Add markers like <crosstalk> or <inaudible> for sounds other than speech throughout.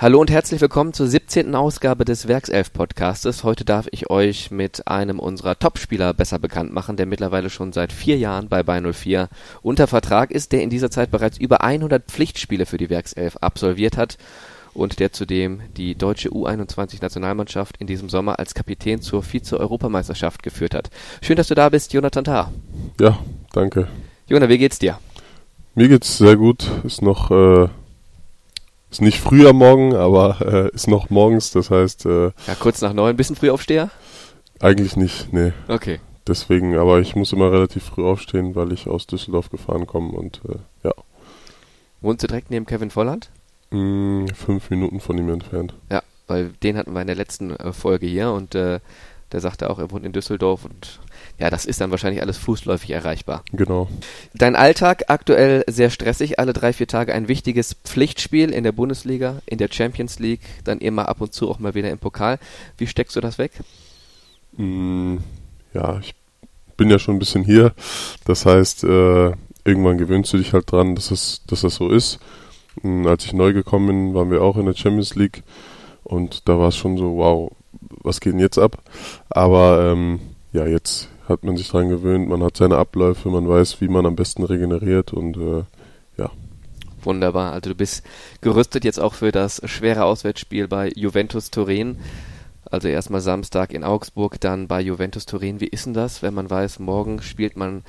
Hallo und herzlich willkommen zur 17. Ausgabe des Werkself Podcastes. Heute darf ich euch mit einem unserer Topspieler besser bekannt machen, der mittlerweile schon seit vier Jahren bei Bay 04 unter Vertrag ist, der in dieser Zeit bereits über 100 Pflichtspiele für die Werkself absolviert hat und der zudem die deutsche U21-Nationalmannschaft in diesem Sommer als Kapitän zur Vize-Europameisterschaft geführt hat. Schön, dass du da bist, Jonathan Tah. Ja, danke. Jonathan, wie geht's dir? Mir geht's sehr gut. Ist noch äh, ist nicht früh am Morgen, aber äh, ist noch morgens. Das heißt. Äh, ja, kurz nach neun. Bisschen früh aufsteher? Eigentlich nicht, nee. Okay. Deswegen, aber ich muss immer relativ früh aufstehen, weil ich aus Düsseldorf gefahren komme und äh, ja. Wohnst du direkt neben Kevin Volland? Mm, fünf Minuten von ihm entfernt. Ja, weil den hatten wir in der letzten äh, Folge hier und äh, der sagte auch, er wohnt in Düsseldorf und ja, das ist dann wahrscheinlich alles fußläufig erreichbar. Genau. Dein Alltag aktuell sehr stressig, alle drei, vier Tage ein wichtiges Pflichtspiel in der Bundesliga, in der Champions League, dann immer ab und zu auch mal wieder im Pokal. Wie steckst du das weg? Mm, ja, ich bin ja schon ein bisschen hier. Das heißt, äh, irgendwann gewöhnst du dich halt dran, dass, es, dass das so ist. Und mm, als ich neu gekommen bin, waren wir auch in der Champions League und da war es schon so, wow, was geht denn jetzt ab? Aber ähm, ja, jetzt hat man sich dran gewöhnt, man hat seine Abläufe, man weiß, wie man am besten regeneriert und äh, ja. Wunderbar. Also du bist gerüstet jetzt auch für das schwere Auswärtsspiel bei Juventus Turin. Also erstmal Samstag in Augsburg, dann bei Juventus Turin. Wie ist denn das, wenn man weiß, morgen spielt man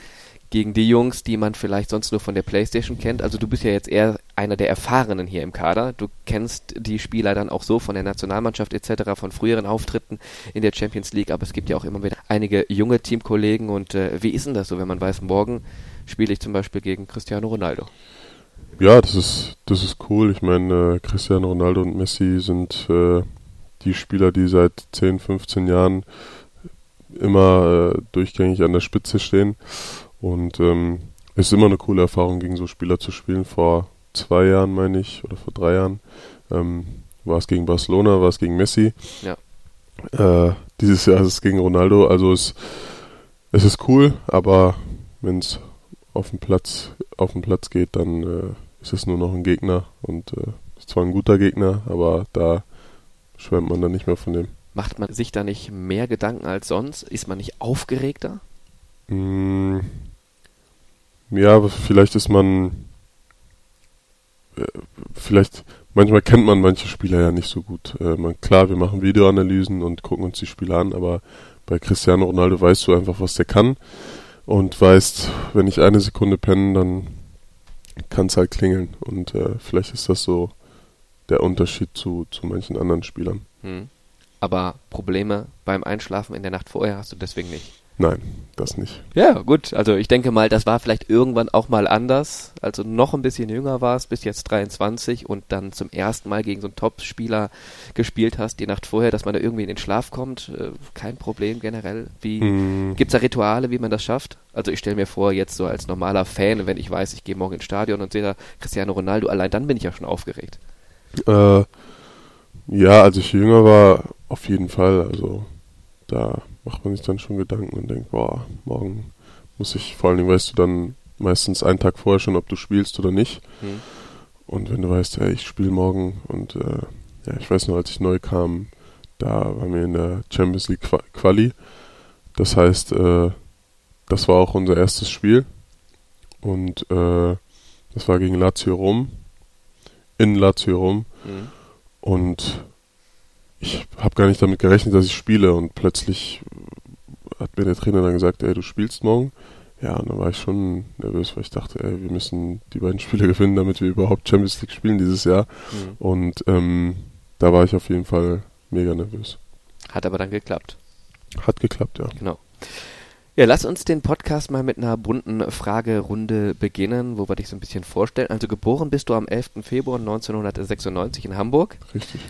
gegen die Jungs, die man vielleicht sonst nur von der Playstation kennt. Also du bist ja jetzt eher einer der Erfahrenen hier im Kader. Du kennst die Spieler dann auch so von der Nationalmannschaft etc., von früheren Auftritten in der Champions League, aber es gibt ja auch immer wieder einige junge Teamkollegen und äh, wie ist denn das so, wenn man weiß, morgen spiele ich zum Beispiel gegen Cristiano Ronaldo? Ja, das ist, das ist cool. Ich meine, äh, Cristiano Ronaldo und Messi sind äh, die Spieler, die seit 10, 15 Jahren immer äh, durchgängig an der Spitze stehen und ähm, ist immer eine coole Erfahrung, gegen so Spieler zu spielen. Vor zwei Jahren, meine ich, oder vor drei Jahren, ähm, war es gegen Barcelona, war es gegen Messi. Ja. Äh, dieses Jahr ist es gegen Ronaldo. Also es, es ist cool, aber wenn es auf den Platz auf den Platz geht, dann äh, ist es nur noch ein Gegner und äh, ist zwar ein guter Gegner, aber da schwärmt man dann nicht mehr von dem. Macht man sich da nicht mehr Gedanken als sonst? Ist man nicht aufgeregter? Mm, ja, vielleicht ist man, vielleicht, manchmal kennt man manche Spieler ja nicht so gut. Äh, man, klar, wir machen Videoanalysen und gucken uns die Spiele an, aber bei Cristiano Ronaldo weißt du einfach, was der kann und weißt, wenn ich eine Sekunde penne, dann kann es halt klingeln. Und äh, vielleicht ist das so der Unterschied zu, zu manchen anderen Spielern. Hm. Aber Probleme beim Einschlafen in der Nacht vorher hast du deswegen nicht. Nein, das nicht. Ja, gut. Also ich denke mal, das war vielleicht irgendwann auch mal anders. Also noch ein bisschen jünger warst, bis jetzt 23 und dann zum ersten Mal gegen so einen Top-Spieler gespielt hast, die Nacht vorher, dass man da irgendwie in den Schlaf kommt. Äh, kein Problem generell. Wie mm. gibt's da Rituale, wie man das schafft? Also ich stelle mir vor, jetzt so als normaler Fan, wenn ich weiß, ich gehe morgen ins Stadion und sehe da Cristiano Ronaldo, allein dann bin ich ja schon aufgeregt. Äh, ja, als ich jünger war, auf jeden Fall. Also da macht man sich dann schon Gedanken und denkt, boah, morgen muss ich, vor allen Dingen weißt du dann meistens einen Tag vorher schon, ob du spielst oder nicht. Mhm. Und wenn du weißt, ja, ich spiele morgen und äh, ja, ich weiß noch, als ich neu kam, da waren wir in der Champions League Quali. Das heißt, äh, das war auch unser erstes Spiel. Und äh, das war gegen Lazio Rom. In Lazio Rom. Mhm. Und ich habe gar nicht damit gerechnet, dass ich spiele und plötzlich hat mir der Trainer dann gesagt, ey, du spielst morgen. Ja, und dann war ich schon nervös, weil ich dachte, ey, wir müssen die beiden <laughs> Spiele gewinnen, damit wir überhaupt Champions League spielen dieses Jahr. Mhm. Und ähm, da war ich auf jeden Fall mega nervös. Hat aber dann geklappt. Hat geklappt, ja. Genau. Ja, lass uns den Podcast mal mit einer bunten Fragerunde beginnen, wo wir dich so ein bisschen vorstellen. Also geboren bist du am 11. Februar 1996 in Hamburg. Richtig.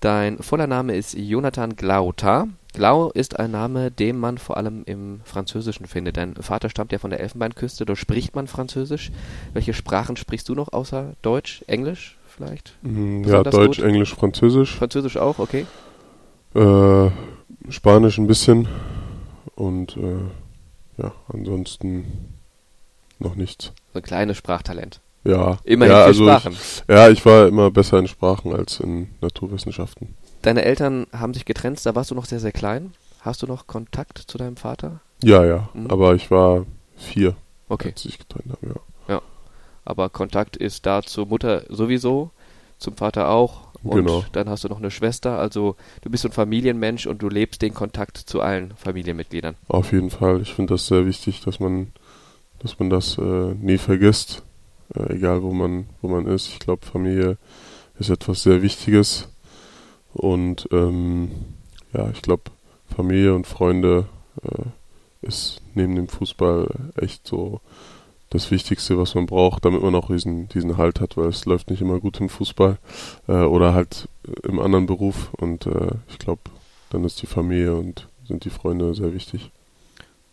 Dein voller Name ist Jonathan Glauta. Glau ist ein Name, den man vor allem im Französischen findet. Dein Vater stammt ja von der Elfenbeinküste, dort spricht man Französisch. Welche Sprachen sprichst du noch außer Deutsch, Englisch vielleicht? Mm, ja, Deutsch, gut? Englisch, Französisch. Französisch auch, okay. Äh, Spanisch ein bisschen und äh, ja, ansonsten noch nichts. So ein kleines Sprachtalent. Ja. Immerhin ja, vier also Sprachen. Ich, ja, ich war immer besser in Sprachen als in Naturwissenschaften. Deine Eltern haben sich getrennt, da warst du noch sehr, sehr klein. Hast du noch Kontakt zu deinem Vater? Ja, ja. Mhm. Aber ich war vier, Okay. als ich getrennt habe, ja. Aber Kontakt ist da zur Mutter sowieso, zum Vater auch. Und Genau. dann hast du noch eine Schwester. Also du bist so ein Familienmensch und du lebst den Kontakt zu allen Familienmitgliedern. Auf jeden Fall. Ich finde das sehr wichtig, dass man, dass man das äh, nie vergisst, äh, egal wo man, wo man ist. Ich glaube, Familie ist etwas sehr Wichtiges und ähm, ja, ich glaube, Familie und Freunde äh, ist neben dem Fußball echt so das Wichtigste, was man braucht, damit man auch diesen, diesen Halt hat, weil es läuft nicht immer gut im Fußball äh, oder halt im anderen Beruf und äh, ich glaube, dann ist die Familie und sind die Freunde sehr wichtig.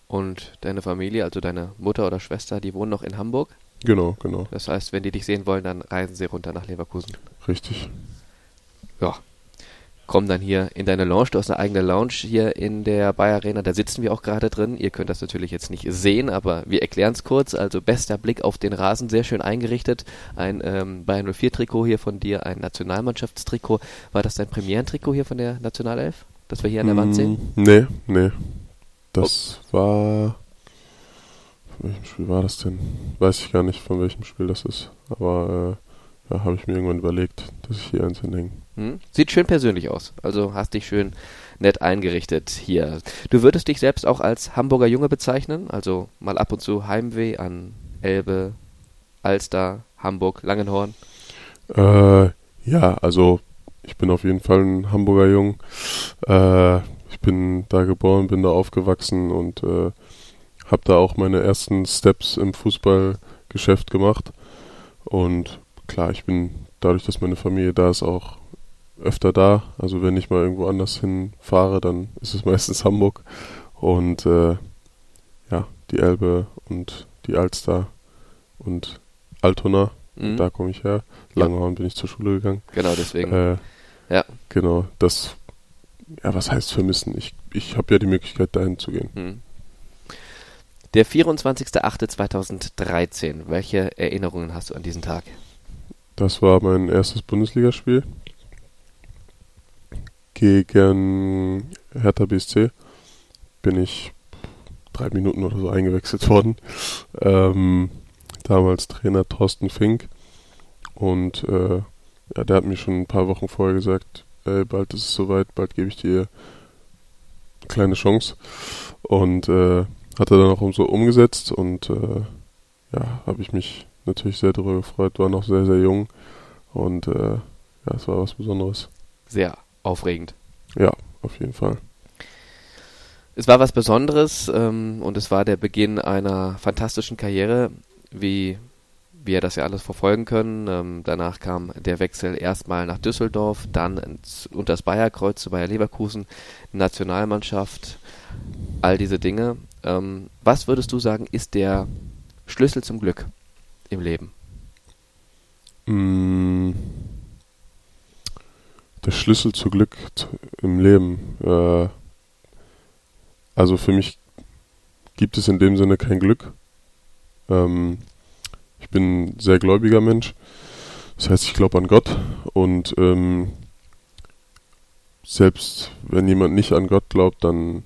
Und deine Familie, also deine Mutter oder Schwester, die wohnen noch in Hamburg. Genau, genau, Das heißt, wenn die dich sehen wollen, dann reisen sie runter nach Leverkusen. richtig. Ja. Kommen dann hier in deine Lounge. Du hast eine eigene Lounge hier in der Bayer Arena. Da sitzen wir auch gerade drin. Ihr könnt das natürlich jetzt nicht sehen, aber wir erklären es kurz. Also bester Blick auf den Rasen, sehr schön eingerichtet. Ein ähm, Bayern 04 Trikot hier von dir, ein Nationalmannschaftstrikot. War das dein Premierentrikot hier von der Nationalelf? Das wir hier an der Wand sehen? Mm, Nee, nee. Das war. Von welchem Spiel war das denn? Weiß ich gar nicht, von welchem Spiel das ist. Aber äh, ja, habe ich mir irgendwann überlegt, dass ich hier eins hinhänge. Hm? Sieht schön persönlich aus. Also hast dich schön nett eingerichtet hier. Du würdest dich selbst auch als Hamburger Junge bezeichnen? Also mal ab und zu Heimweh an Elbe, Alster, Hamburg, Langenhorn. Äh, ja, also ich bin auf jeden Fall ein Hamburger Jung. Äh, ich bin da geboren, bin da aufgewachsen und äh, habe da auch meine ersten Steps im Fußballgeschäft gemacht. Und klar, ich bin dadurch, dass meine Familie da ist, auch öfter da. Also wenn ich mal irgendwo anders hinfahre, dann ist es <laughs> meistens Hamburg. Und äh, ja, die Elbe und die Alster und Altona, Mhm. da komme ich her. Ja. Langhorn bin ich zur Schule gegangen. Genau, deswegen. Äh, Ja. Genau, das, ja, was heißt vermissen? Ich, ich habe ja die Möglichkeit, dahin zu gehen. Hm. Der 24.08.2013. Welche Erinnerungen hast du an diesen Tag? Das war mein erstes Bundesligaspiel gegen Hertha BSC. Bin ich drei Minuten oder so eingewechselt <laughs> worden. Ähm, damals Trainer Thorsten Fink. Und äh, ja, der hat mir schon ein paar Wochen vorher gesagt, ey, bald ist es soweit, bald gebe ich dir eine kleine Chance. Und äh, hat er dann auch so umgesetzt und äh, ja, habe ich mich natürlich sehr darüber gefreut, war noch sehr, sehr jung und äh, ja, es war was Besonderes. Sehr aufregend. Ja, auf jeden Fall. Es war was Besonderes ähm, und es war der Beginn einer fantastischen Karriere, wie wir das ja alles verfolgen können. Ähm, danach kam der Wechsel erstmal nach Düsseldorf, dann ins, unter das Bayerkreuz zu Bayer Leverkusen, Nationalmannschaft, all diese Dinge. Ähm, was würdest du sagen, ist der Schlüssel zum Glück im Leben? Mm, Der Schlüssel zu Glück im Leben. Äh, also für mich gibt es in dem Sinne kein Glück. Ähm, ich bin ein sehr gläubiger Mensch. Das heißt, ich glaube an Gott und ähm, selbst wenn jemand nicht an Gott glaubt, dann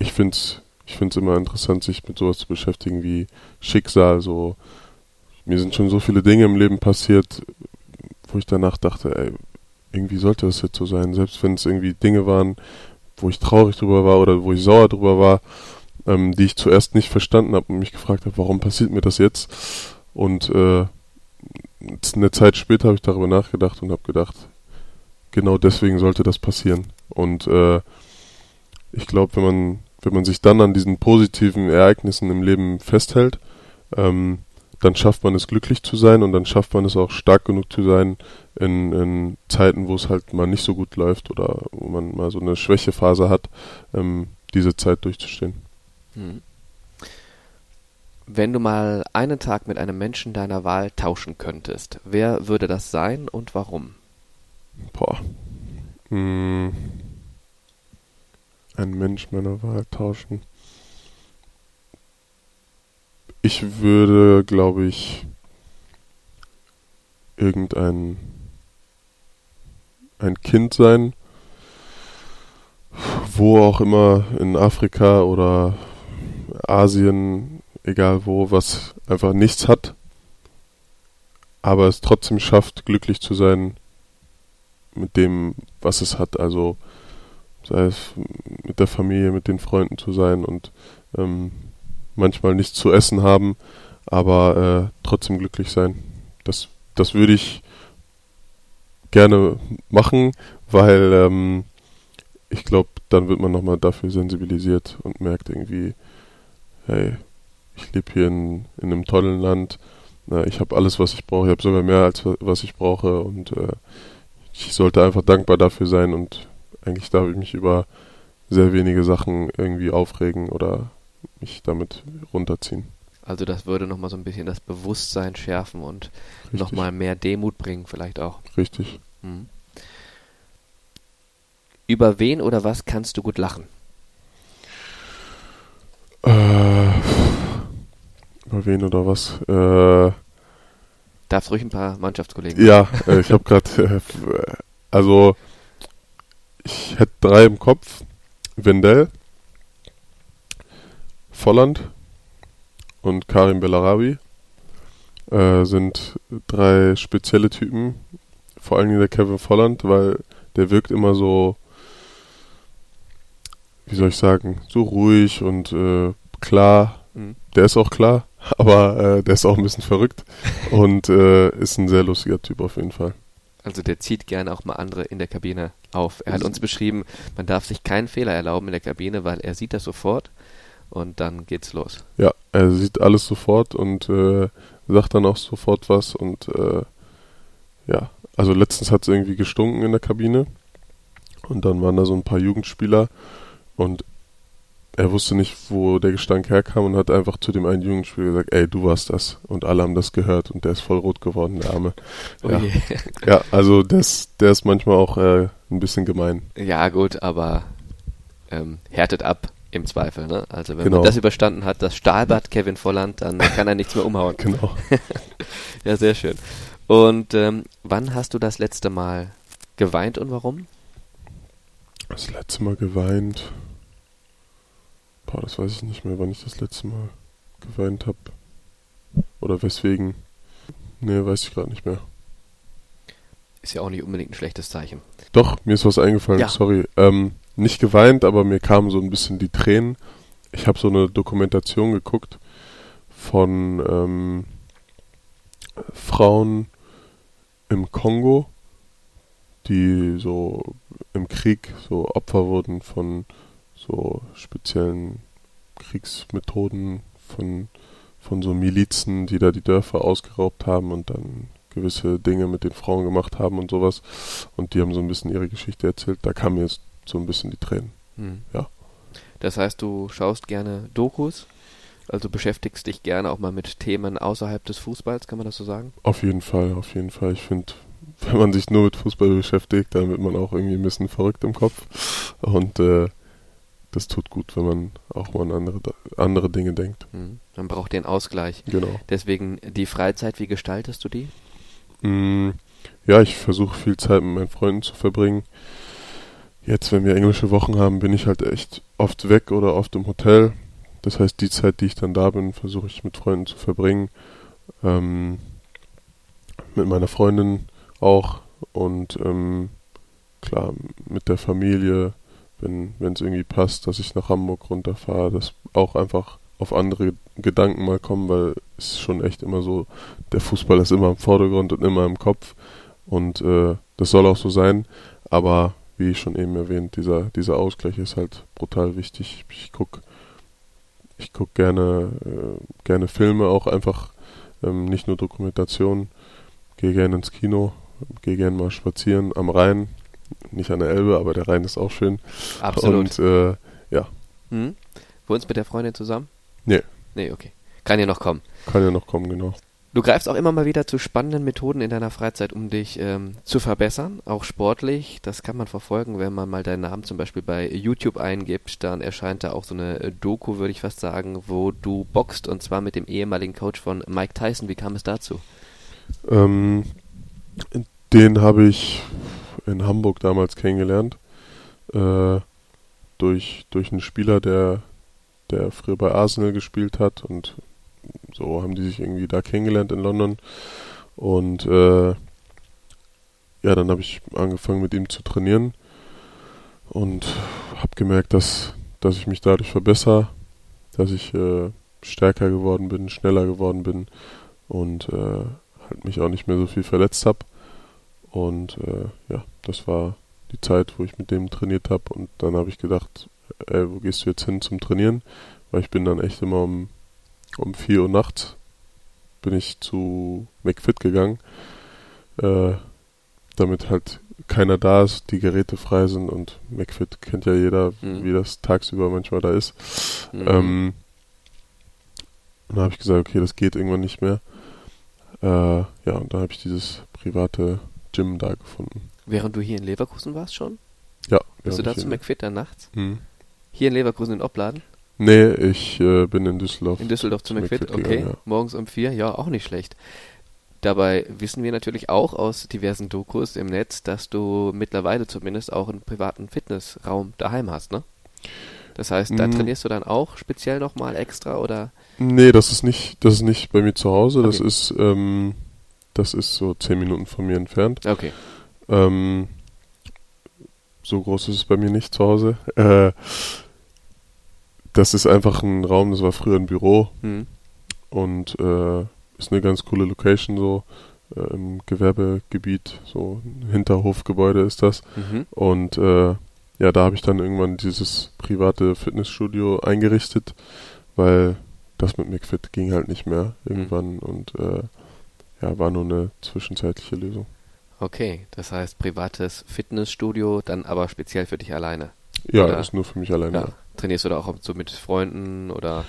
ich finde es ich find's immer interessant, sich mit sowas zu beschäftigen wie Schicksal. So mir sind schon so viele Dinge im Leben passiert, wo ich danach dachte, ey, irgendwie sollte das jetzt so sein. Selbst wenn es irgendwie Dinge waren, wo ich traurig drüber war oder wo ich sauer drüber war, ähm, die ich zuerst nicht verstanden habe und mich gefragt habe, warum passiert mir das jetzt? Und äh, eine Zeit später habe ich darüber nachgedacht und habe gedacht, genau deswegen sollte das passieren. Und äh, ich glaube, wenn man wenn man sich dann an diesen positiven Ereignissen im Leben festhält, ähm, dann schafft man es glücklich zu sein und dann schafft man es auch stark genug zu sein in, in Zeiten, wo es halt mal nicht so gut läuft oder wo man mal so eine Schwächephase hat, ähm, diese Zeit durchzustehen. Hm. Wenn du mal einen Tag mit einem Menschen deiner Wahl tauschen könntest, wer würde das sein und warum? Boah. Mm. Ein Mensch meiner Wahl tauschen. Ich würde, glaube ich, irgendein ein Kind sein, wo auch immer in Afrika oder Asien, egal wo, was einfach nichts hat, aber es trotzdem schafft, glücklich zu sein mit dem, was es hat. Also sei es mit der Familie, mit den Freunden zu sein und ähm, manchmal nichts zu essen haben, aber äh, trotzdem glücklich sein. Das, das würde ich gerne machen, weil ähm, ich glaube, dann wird man nochmal dafür sensibilisiert und merkt irgendwie, hey, ich lebe hier in, in einem tollen Land, na, ich habe alles, was ich brauche, ich habe sogar mehr als was ich brauche und äh, ich sollte einfach dankbar dafür sein und eigentlich darf ich mich über sehr wenige Sachen irgendwie aufregen oder mich damit runterziehen. Also das würde nochmal so ein bisschen das Bewusstsein schärfen und nochmal mehr Demut bringen vielleicht auch. Richtig. Mhm. Über wen oder was kannst du gut lachen? Äh, über wen oder was? Äh, Darfst ruhig ein paar Mannschaftskollegen. Ja, äh, ich habe gerade, äh, also ich hätte drei im Kopf. Wendell, Volland und Karim Bellarabi äh, sind drei spezielle Typen. Vor allem der Kevin Volland, weil der wirkt immer so wie soll ich sagen, so ruhig und äh, klar. Mhm. Der ist auch klar, <laughs> aber äh, der ist auch ein bisschen verrückt und äh, ist ein sehr lustiger Typ auf jeden Fall. Also der zieht gerne auch mal andere in der Kabine auf. Er hat uns beschrieben, man darf sich keinen Fehler erlauben in der Kabine, weil er sieht das sofort und dann geht's los. Ja, er sieht alles sofort und äh, sagt dann auch sofort was und äh, ja, also letztens hat es irgendwie gestunken in der Kabine und dann waren da so ein paar Jugendspieler und er wusste nicht, wo der Gestank herkam und hat einfach zu dem einen Jugendspieler gesagt, ey, du warst das. Und alle haben das gehört und der ist voll rot geworden, der Arme. Oh ja, <laughs> ja also das, der ist manchmal auch äh, ein bisschen gemein. Ja, gut, aber ähm, härtet ab im Zweifel. Ne? Also wenn genau. man das überstanden hat, das Stahlbad Kevin Volland, dann kann er nichts mehr umhauen. <laughs> Genau. <laughs> ja, sehr schön. Und ähm, wann hast du das letzte Mal geweint und warum? Das letzte Mal geweint. Boah, das weiß ich nicht mehr, wann ich das letzte Mal geweint habe. Oder weswegen. Nee, weiß ich gerade nicht mehr. Ist ja auch nicht unbedingt ein schlechtes Zeichen. Doch, mir ist was eingefallen, ja. sorry. Ähm, nicht geweint, aber mir kamen so ein bisschen die Tränen. Ich habe so eine Dokumentation geguckt von ähm, Frauen im Kongo, die so im Krieg so Opfer wurden von so speziellen Kriegsmethoden von, von so Milizen, die da die Dörfer ausgeraubt haben und dann gewisse Dinge mit den Frauen gemacht haben und sowas. Und die haben so ein bisschen ihre Geschichte erzählt. Da kamen jetzt so ein bisschen die Tränen. Hm. Ja. Das heißt, du schaust gerne Dokus? Also beschäftigst dich gerne auch mal mit Themen außerhalb des Fußballs, kann man das so sagen? Auf jeden Fall, auf jeden Fall. Ich finde, wenn man sich nur mit Fußball beschäftigt, dann wird man auch irgendwie ein bisschen verrückt im Kopf. Und äh, das tut gut, wenn man auch mal an andere, andere Dinge denkt. Mhm. Man braucht den Ausgleich. Genau. Deswegen die Freizeit, wie gestaltest du die? Mm, ja, ich versuche viel Zeit mit meinen Freunden zu verbringen. Jetzt, wenn wir englische Wochen haben, bin ich halt echt oft weg oder oft im Hotel. Das heißt, die Zeit, die ich dann da bin, versuche ich mit Freunden zu verbringen. Ähm, mit meiner Freundin auch und ähm, klar, mit der Familie wenn es irgendwie passt, dass ich nach Hamburg runterfahre, dass auch einfach auf andere Gedanken mal kommen, weil es ist schon echt immer so, der Fußball ist immer im Vordergrund und immer im Kopf und äh, das soll auch so sein, aber wie ich schon eben erwähnt, dieser, dieser Ausgleich ist halt brutal wichtig. Ich gucke ich guck gerne, äh, gerne Filme, auch einfach ähm, nicht nur Dokumentationen, gehe gerne ins Kino, gehe gerne mal spazieren am Rhein, nicht an der Elbe, aber der Rhein ist auch schön. Absolut. Und äh, ja. Hm? Wohnst mit der Freundin zusammen? Nee. Nee, okay. Kann ja noch kommen. Kann ja noch kommen, genau. Du greifst auch immer mal wieder zu spannenden Methoden in deiner Freizeit, um dich ähm, zu verbessern, auch sportlich. Das kann man verfolgen, wenn man mal deinen Namen zum Beispiel bei YouTube eingibt. Dann erscheint da auch so eine Doku, würde ich fast sagen, wo du boxt und zwar mit dem ehemaligen Coach von Mike Tyson. Wie kam es dazu? Ähm, Den habe ich in Hamburg damals kennengelernt. Äh, durch, durch einen Spieler, der, der früher bei Arsenal gespielt hat und so haben die sich irgendwie da kennengelernt in London. Und äh, ja, dann habe ich angefangen mit ihm zu trainieren und habe gemerkt, dass, dass ich mich dadurch verbessere, dass ich äh, stärker geworden bin, schneller geworden bin und äh, halt mich auch nicht mehr so viel verletzt habe. Und äh, ja, das war die Zeit, wo ich mit dem trainiert habe. Und dann habe ich gedacht, ey, wo gehst du jetzt hin zum Trainieren? Weil ich bin dann echt immer um, um 4 Uhr nachts bin ich zu McFit gegangen, äh, damit halt keiner da ist, die Geräte frei sind und McFit kennt ja jeder, mhm. wie das tagsüber manchmal da ist. Mhm. Ähm, und dann habe ich gesagt, okay, das geht irgendwann nicht mehr. Äh, ja, und dann habe ich dieses private Gym da gefunden. Während du hier in Leverkusen warst schon? Ja. Bist du da zu McFit dann nachts? Hm. Hier in Leverkusen in Opladen? Nee, ich äh, bin in Düsseldorf. In Düsseldorf zu, zu McFit, McFit, okay. Gegangen, ja. Morgens um vier, ja, auch nicht schlecht. Dabei wissen wir natürlich auch aus diversen Dokus im Netz, dass du mittlerweile zumindest auch einen privaten Fitnessraum daheim hast, ne? Das heißt, da hm. trainierst du dann auch speziell nochmal extra oder? Nee, das ist nicht, das ist nicht bei mir zu Hause, okay. das ist, ähm, das ist so zehn Minuten von mir entfernt. Okay. Ähm, so groß ist es bei mir nicht zu Hause. Äh, das ist einfach ein Raum, das war früher ein Büro mhm. und äh, ist eine ganz coole Location so äh, im Gewerbegebiet, so ein Hinterhofgebäude ist das. Mhm. Und äh, ja, da habe ich dann irgendwann dieses private Fitnessstudio eingerichtet, weil das mit McFit ging halt nicht mehr irgendwann mhm. und äh, ja, war nur eine zwischenzeitliche Lösung. Okay, das heißt privates Fitnessstudio, dann aber speziell für dich alleine. Ja, oder? ist nur für mich alleine. Ja. Trainierst du da auch so mit Freunden oder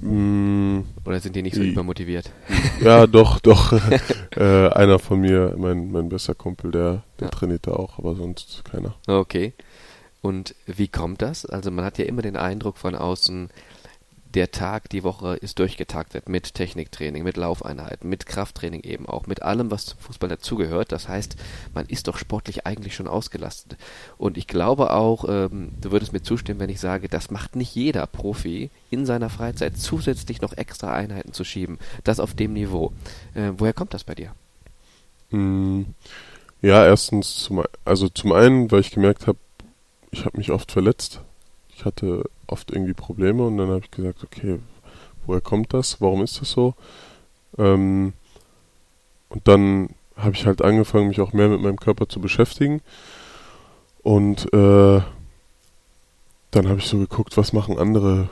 mm, oder sind die nicht so die, übermotiviert? Ja, <laughs> doch, doch. <laughs> äh, einer von mir, mein, mein bester Kumpel, der, der ja. trainiert da auch, aber sonst keiner. Okay. Und wie kommt das? Also man hat ja immer den Eindruck von außen, der Tag, die Woche ist durchgetaktet mit Techniktraining, mit Laufeinheiten, mit Krafttraining eben auch, mit allem, was zum Fußball dazugehört. Das heißt, man ist doch sportlich eigentlich schon ausgelastet. Und ich glaube auch, ähm, du würdest mir zustimmen, wenn ich sage, das macht nicht jeder Profi in seiner Freizeit zusätzlich noch extra Einheiten zu schieben. Das auf dem Niveau. Äh, woher kommt das bei dir? Hm, ja, erstens, zum, also zum einen, weil ich gemerkt habe, ich habe mich oft verletzt. Ich hatte oft irgendwie Probleme und dann habe ich gesagt, okay, woher kommt das? Warum ist das so? Ähm, und dann habe ich halt angefangen, mich auch mehr mit meinem Körper zu beschäftigen. Und äh, dann habe ich so geguckt, was machen andere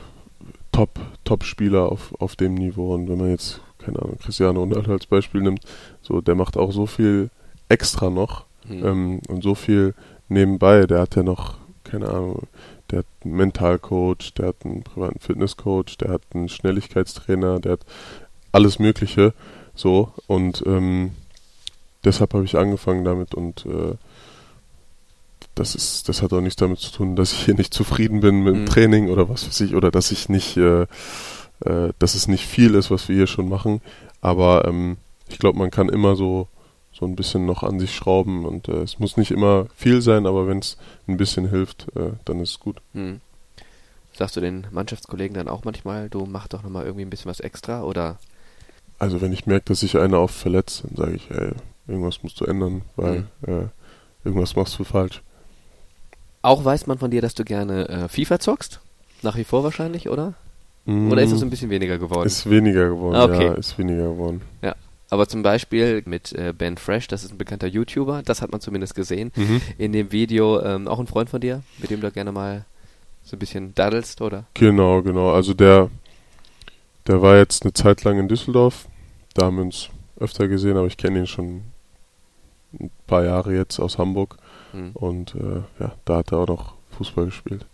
Top, Top-Spieler auf, auf dem Niveau. Und wenn man jetzt, keine Ahnung, Cristiano Ronaldo als Beispiel nimmt, so, der macht auch so viel extra noch mhm. ähm, und so viel nebenbei. Der hat ja noch, keine Ahnung, der hat einen Mentalcoach, der hat einen privaten Fitnesscoach, der hat einen Schnelligkeitstrainer, der hat alles Mögliche so und ähm, deshalb habe ich angefangen damit und äh, das ist, das hat auch nichts damit zu tun, dass ich hier nicht zufrieden bin mit dem mhm. Training oder was weiß ich, oder dass ich nicht, äh, äh, dass es nicht viel ist, was wir hier schon machen. Aber ähm, ich glaube, man kann immer so so ein bisschen noch an sich schrauben und äh, es muss nicht immer viel sein, aber wenn es ein bisschen hilft, äh, dann ist es gut. Hm. Sagst du den Mannschaftskollegen dann auch manchmal, du mach doch nochmal irgendwie ein bisschen was extra oder? Also wenn ich merke, dass sich einer oft verletzt, dann sage ich, ey, irgendwas musst du ändern, weil hm. äh, irgendwas machst du falsch. Auch weiß man von dir, dass du gerne äh, FIFA zockst? Nach wie vor wahrscheinlich, oder? Mm. Oder ist das ein bisschen weniger geworden? Ist weniger geworden, ah, okay. ja, ist weniger geworden. Ja, aber zum Beispiel mit äh, Ben Fresh, das ist ein bekannter YouTuber, das hat man zumindest gesehen mhm. in dem Video. Ähm, auch ein Freund von dir, mit dem du gerne mal so ein bisschen daddelst, oder? Genau, genau. Also der, der war jetzt eine Zeit lang in Düsseldorf. Da haben wir uns öfter gesehen, aber ich kenne ihn schon ein paar Jahre jetzt aus Hamburg. Mhm. Und äh, ja, da hat er auch noch Fußball gespielt.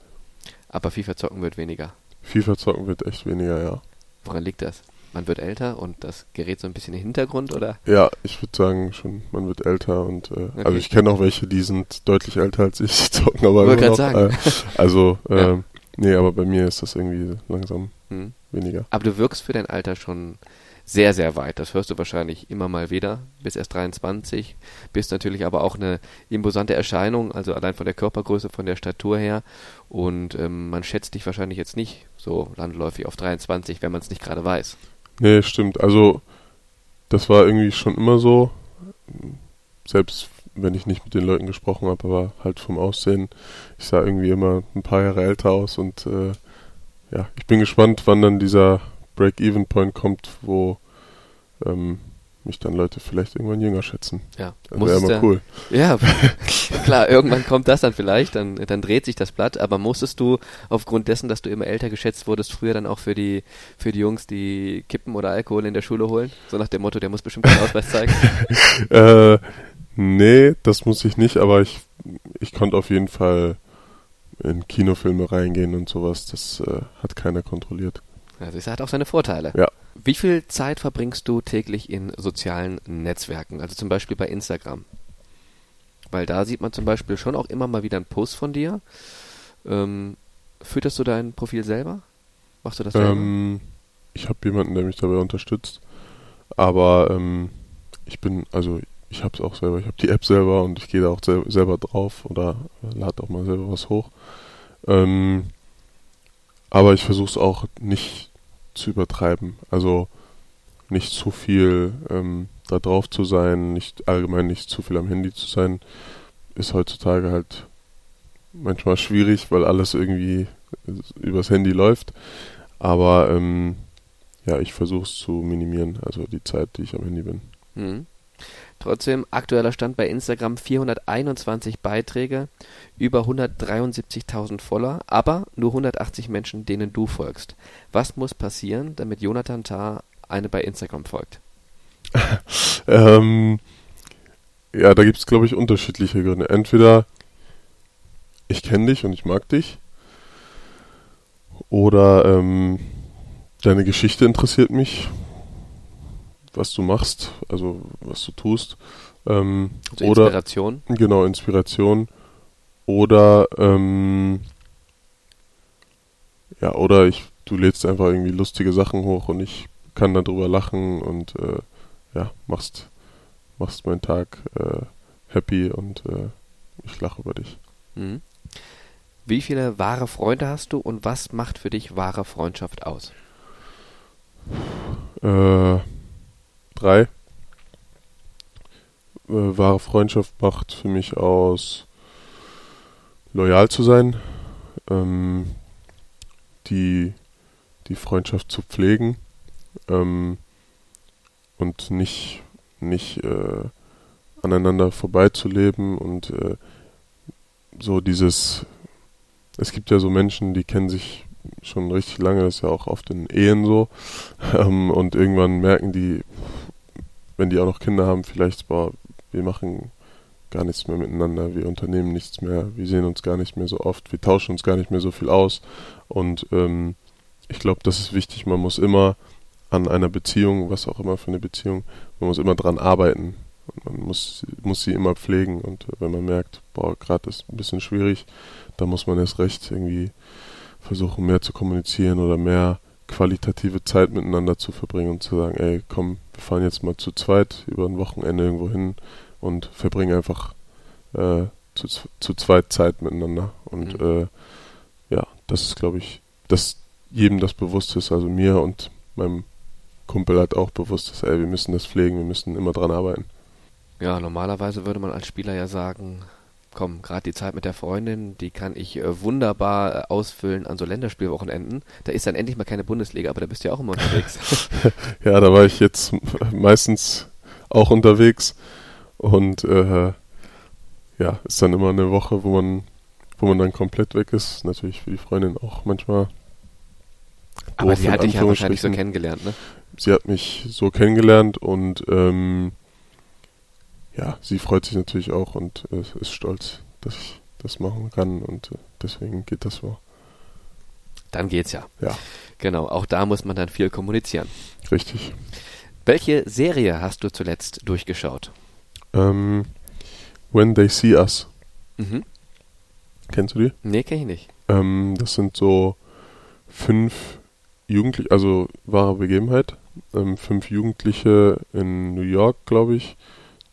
Aber FIFA zocken wird weniger. FIFA zocken wird echt weniger, ja. Woran liegt das? Man wird älter und das gerät so ein bisschen in den Hintergrund, oder? Ja, ich würde sagen schon, man wird älter und äh, okay. also ich kenne auch welche, die sind deutlich älter als ich, <laughs> die zocken aber immer noch. Sagen. Äh, <laughs> also ja. äh, nee, aber bei mir ist das irgendwie langsam hm. weniger. Aber du wirkst für dein Alter schon sehr, sehr weit. Das hörst du wahrscheinlich immer mal wieder, bis erst 23. Bist natürlich aber auch eine imposante Erscheinung, also allein von der Körpergröße, von der Statur her. Und ähm, man schätzt dich wahrscheinlich jetzt nicht so landläufig auf 23, wenn man es nicht gerade weiß. Nee, stimmt. Also, das war irgendwie schon immer so. Selbst wenn ich nicht mit den Leuten gesprochen habe, aber halt vom Aussehen. Ich sah irgendwie immer ein paar Jahre älter aus und äh, ja, ich bin gespannt, wann dann dieser Break-Even-Point kommt, wo ähm, mich dann Leute vielleicht irgendwann jünger schätzen. Ja, das wäre immer cool. Ja, <laughs> klar, irgendwann kommt das dann vielleicht, dann, dann dreht sich das Blatt, aber musstest du aufgrund dessen, dass du immer älter geschätzt wurdest, früher dann auch für die, für die Jungs, die Kippen oder Alkohol in der Schule holen? So nach dem Motto, der muss bestimmt keinen Ausweis zeigen? <laughs> äh, nee, das muss ich nicht, aber ich, ich konnte auf jeden Fall in Kinofilme reingehen und sowas, das äh, hat keiner kontrolliert. Also es hat auch seine Vorteile. Ja. Wie viel Zeit verbringst du täglich in sozialen Netzwerken? Also zum Beispiel bei Instagram. Weil da sieht man zum Beispiel schon auch immer mal wieder einen Post von dir. Ähm, fütterst du dein Profil selber? Machst du das selber? Ähm, ich habe jemanden, der mich dabei unterstützt. Aber ähm, ich bin, also ich habe es auch selber. Ich habe die App selber und ich gehe da auch sel selber drauf oder lade auch mal selber was hoch. Ähm, aber ich versuche es auch nicht zu übertreiben. Also nicht zu viel ähm, da drauf zu sein, nicht allgemein nicht zu viel am Handy zu sein, ist heutzutage halt manchmal schwierig, weil alles irgendwie übers Handy läuft. Aber ähm, ja, ich versuche es zu minimieren, also die Zeit, die ich am Handy bin. Mhm. Trotzdem, aktueller Stand bei Instagram 421 Beiträge, über 173.000 Follower, aber nur 180 Menschen, denen du folgst. Was muss passieren, damit Jonathan Tah eine bei Instagram folgt? <laughs> ähm, ja, da gibt es, glaube ich, unterschiedliche Gründe. Entweder ich kenne dich und ich mag dich, oder ähm, deine Geschichte interessiert mich was du machst, also was du tust. Ähm, also oder, Inspiration. Genau, Inspiration. Oder ähm, ja, oder ich, du lädst einfach irgendwie lustige Sachen hoch und ich kann darüber lachen und äh, ja, machst, machst meinen Tag äh, happy und äh, ich lache über dich. Mhm. Wie viele wahre Freunde hast du und was macht für dich wahre Freundschaft aus? Äh, drei. Äh, wahre Freundschaft macht für mich aus, loyal zu sein, ähm, die, die Freundschaft zu pflegen ähm, und nicht, nicht äh, aneinander vorbeizuleben und äh, so dieses, es gibt ja so Menschen, die kennen sich schon richtig lange, das ist ja auch oft in Ehen so, <laughs> ähm, und irgendwann merken die, wenn die auch noch Kinder haben, vielleicht, boah, wir machen gar nichts mehr miteinander, wir unternehmen nichts mehr, wir sehen uns gar nicht mehr so oft, wir tauschen uns gar nicht mehr so viel aus. Und ähm, ich glaube, das ist wichtig, man muss immer an einer Beziehung, was auch immer für eine Beziehung, man muss immer dran arbeiten. man muss, muss sie immer pflegen und wenn man merkt, boah, gerade ist ein bisschen schwierig, dann muss man erst recht irgendwie versuchen, mehr zu kommunizieren oder mehr qualitative Zeit miteinander zu verbringen und zu sagen, ey, komm, wir fahren jetzt mal zu zweit über ein Wochenende irgendwo hin und verbringen einfach äh, zu, zu zweit Zeit miteinander. Und mhm. äh, ja, das ist, glaube ich, dass jedem das bewusst ist, also mir und meinem Kumpel hat auch bewusst ist, ey, wir müssen das pflegen, wir müssen immer dran arbeiten. Ja, normalerweise würde man als Spieler ja sagen, komm, gerade die Zeit mit der Freundin, die kann ich äh, wunderbar äh, ausfüllen an so Länderspielwochenenden. Da ist dann endlich mal keine Bundesliga, aber da bist du ja auch immer unterwegs. <laughs> <laughs> ja, da war ich jetzt meistens auch unterwegs und äh, ja, ist dann immer eine Woche, wo man, wo man dann komplett weg ist. Natürlich für die Freundin auch manchmal. Aber sie hat dich ja wahrscheinlich so kennengelernt, ne? Sie hat mich so kennengelernt und ähm, ja, sie freut sich natürlich auch und äh, ist stolz, dass ich das machen kann und äh, deswegen geht das so. Dann geht's ja. Ja. Genau, auch da muss man dann viel kommunizieren. Richtig. Welche Serie hast du zuletzt durchgeschaut? Ähm, When They See Us. Mhm. Kennst du die? Nee, kenn ich nicht. Ähm, das sind so fünf Jugendliche, also wahre Begebenheit, ähm, fünf Jugendliche in New York, glaube ich,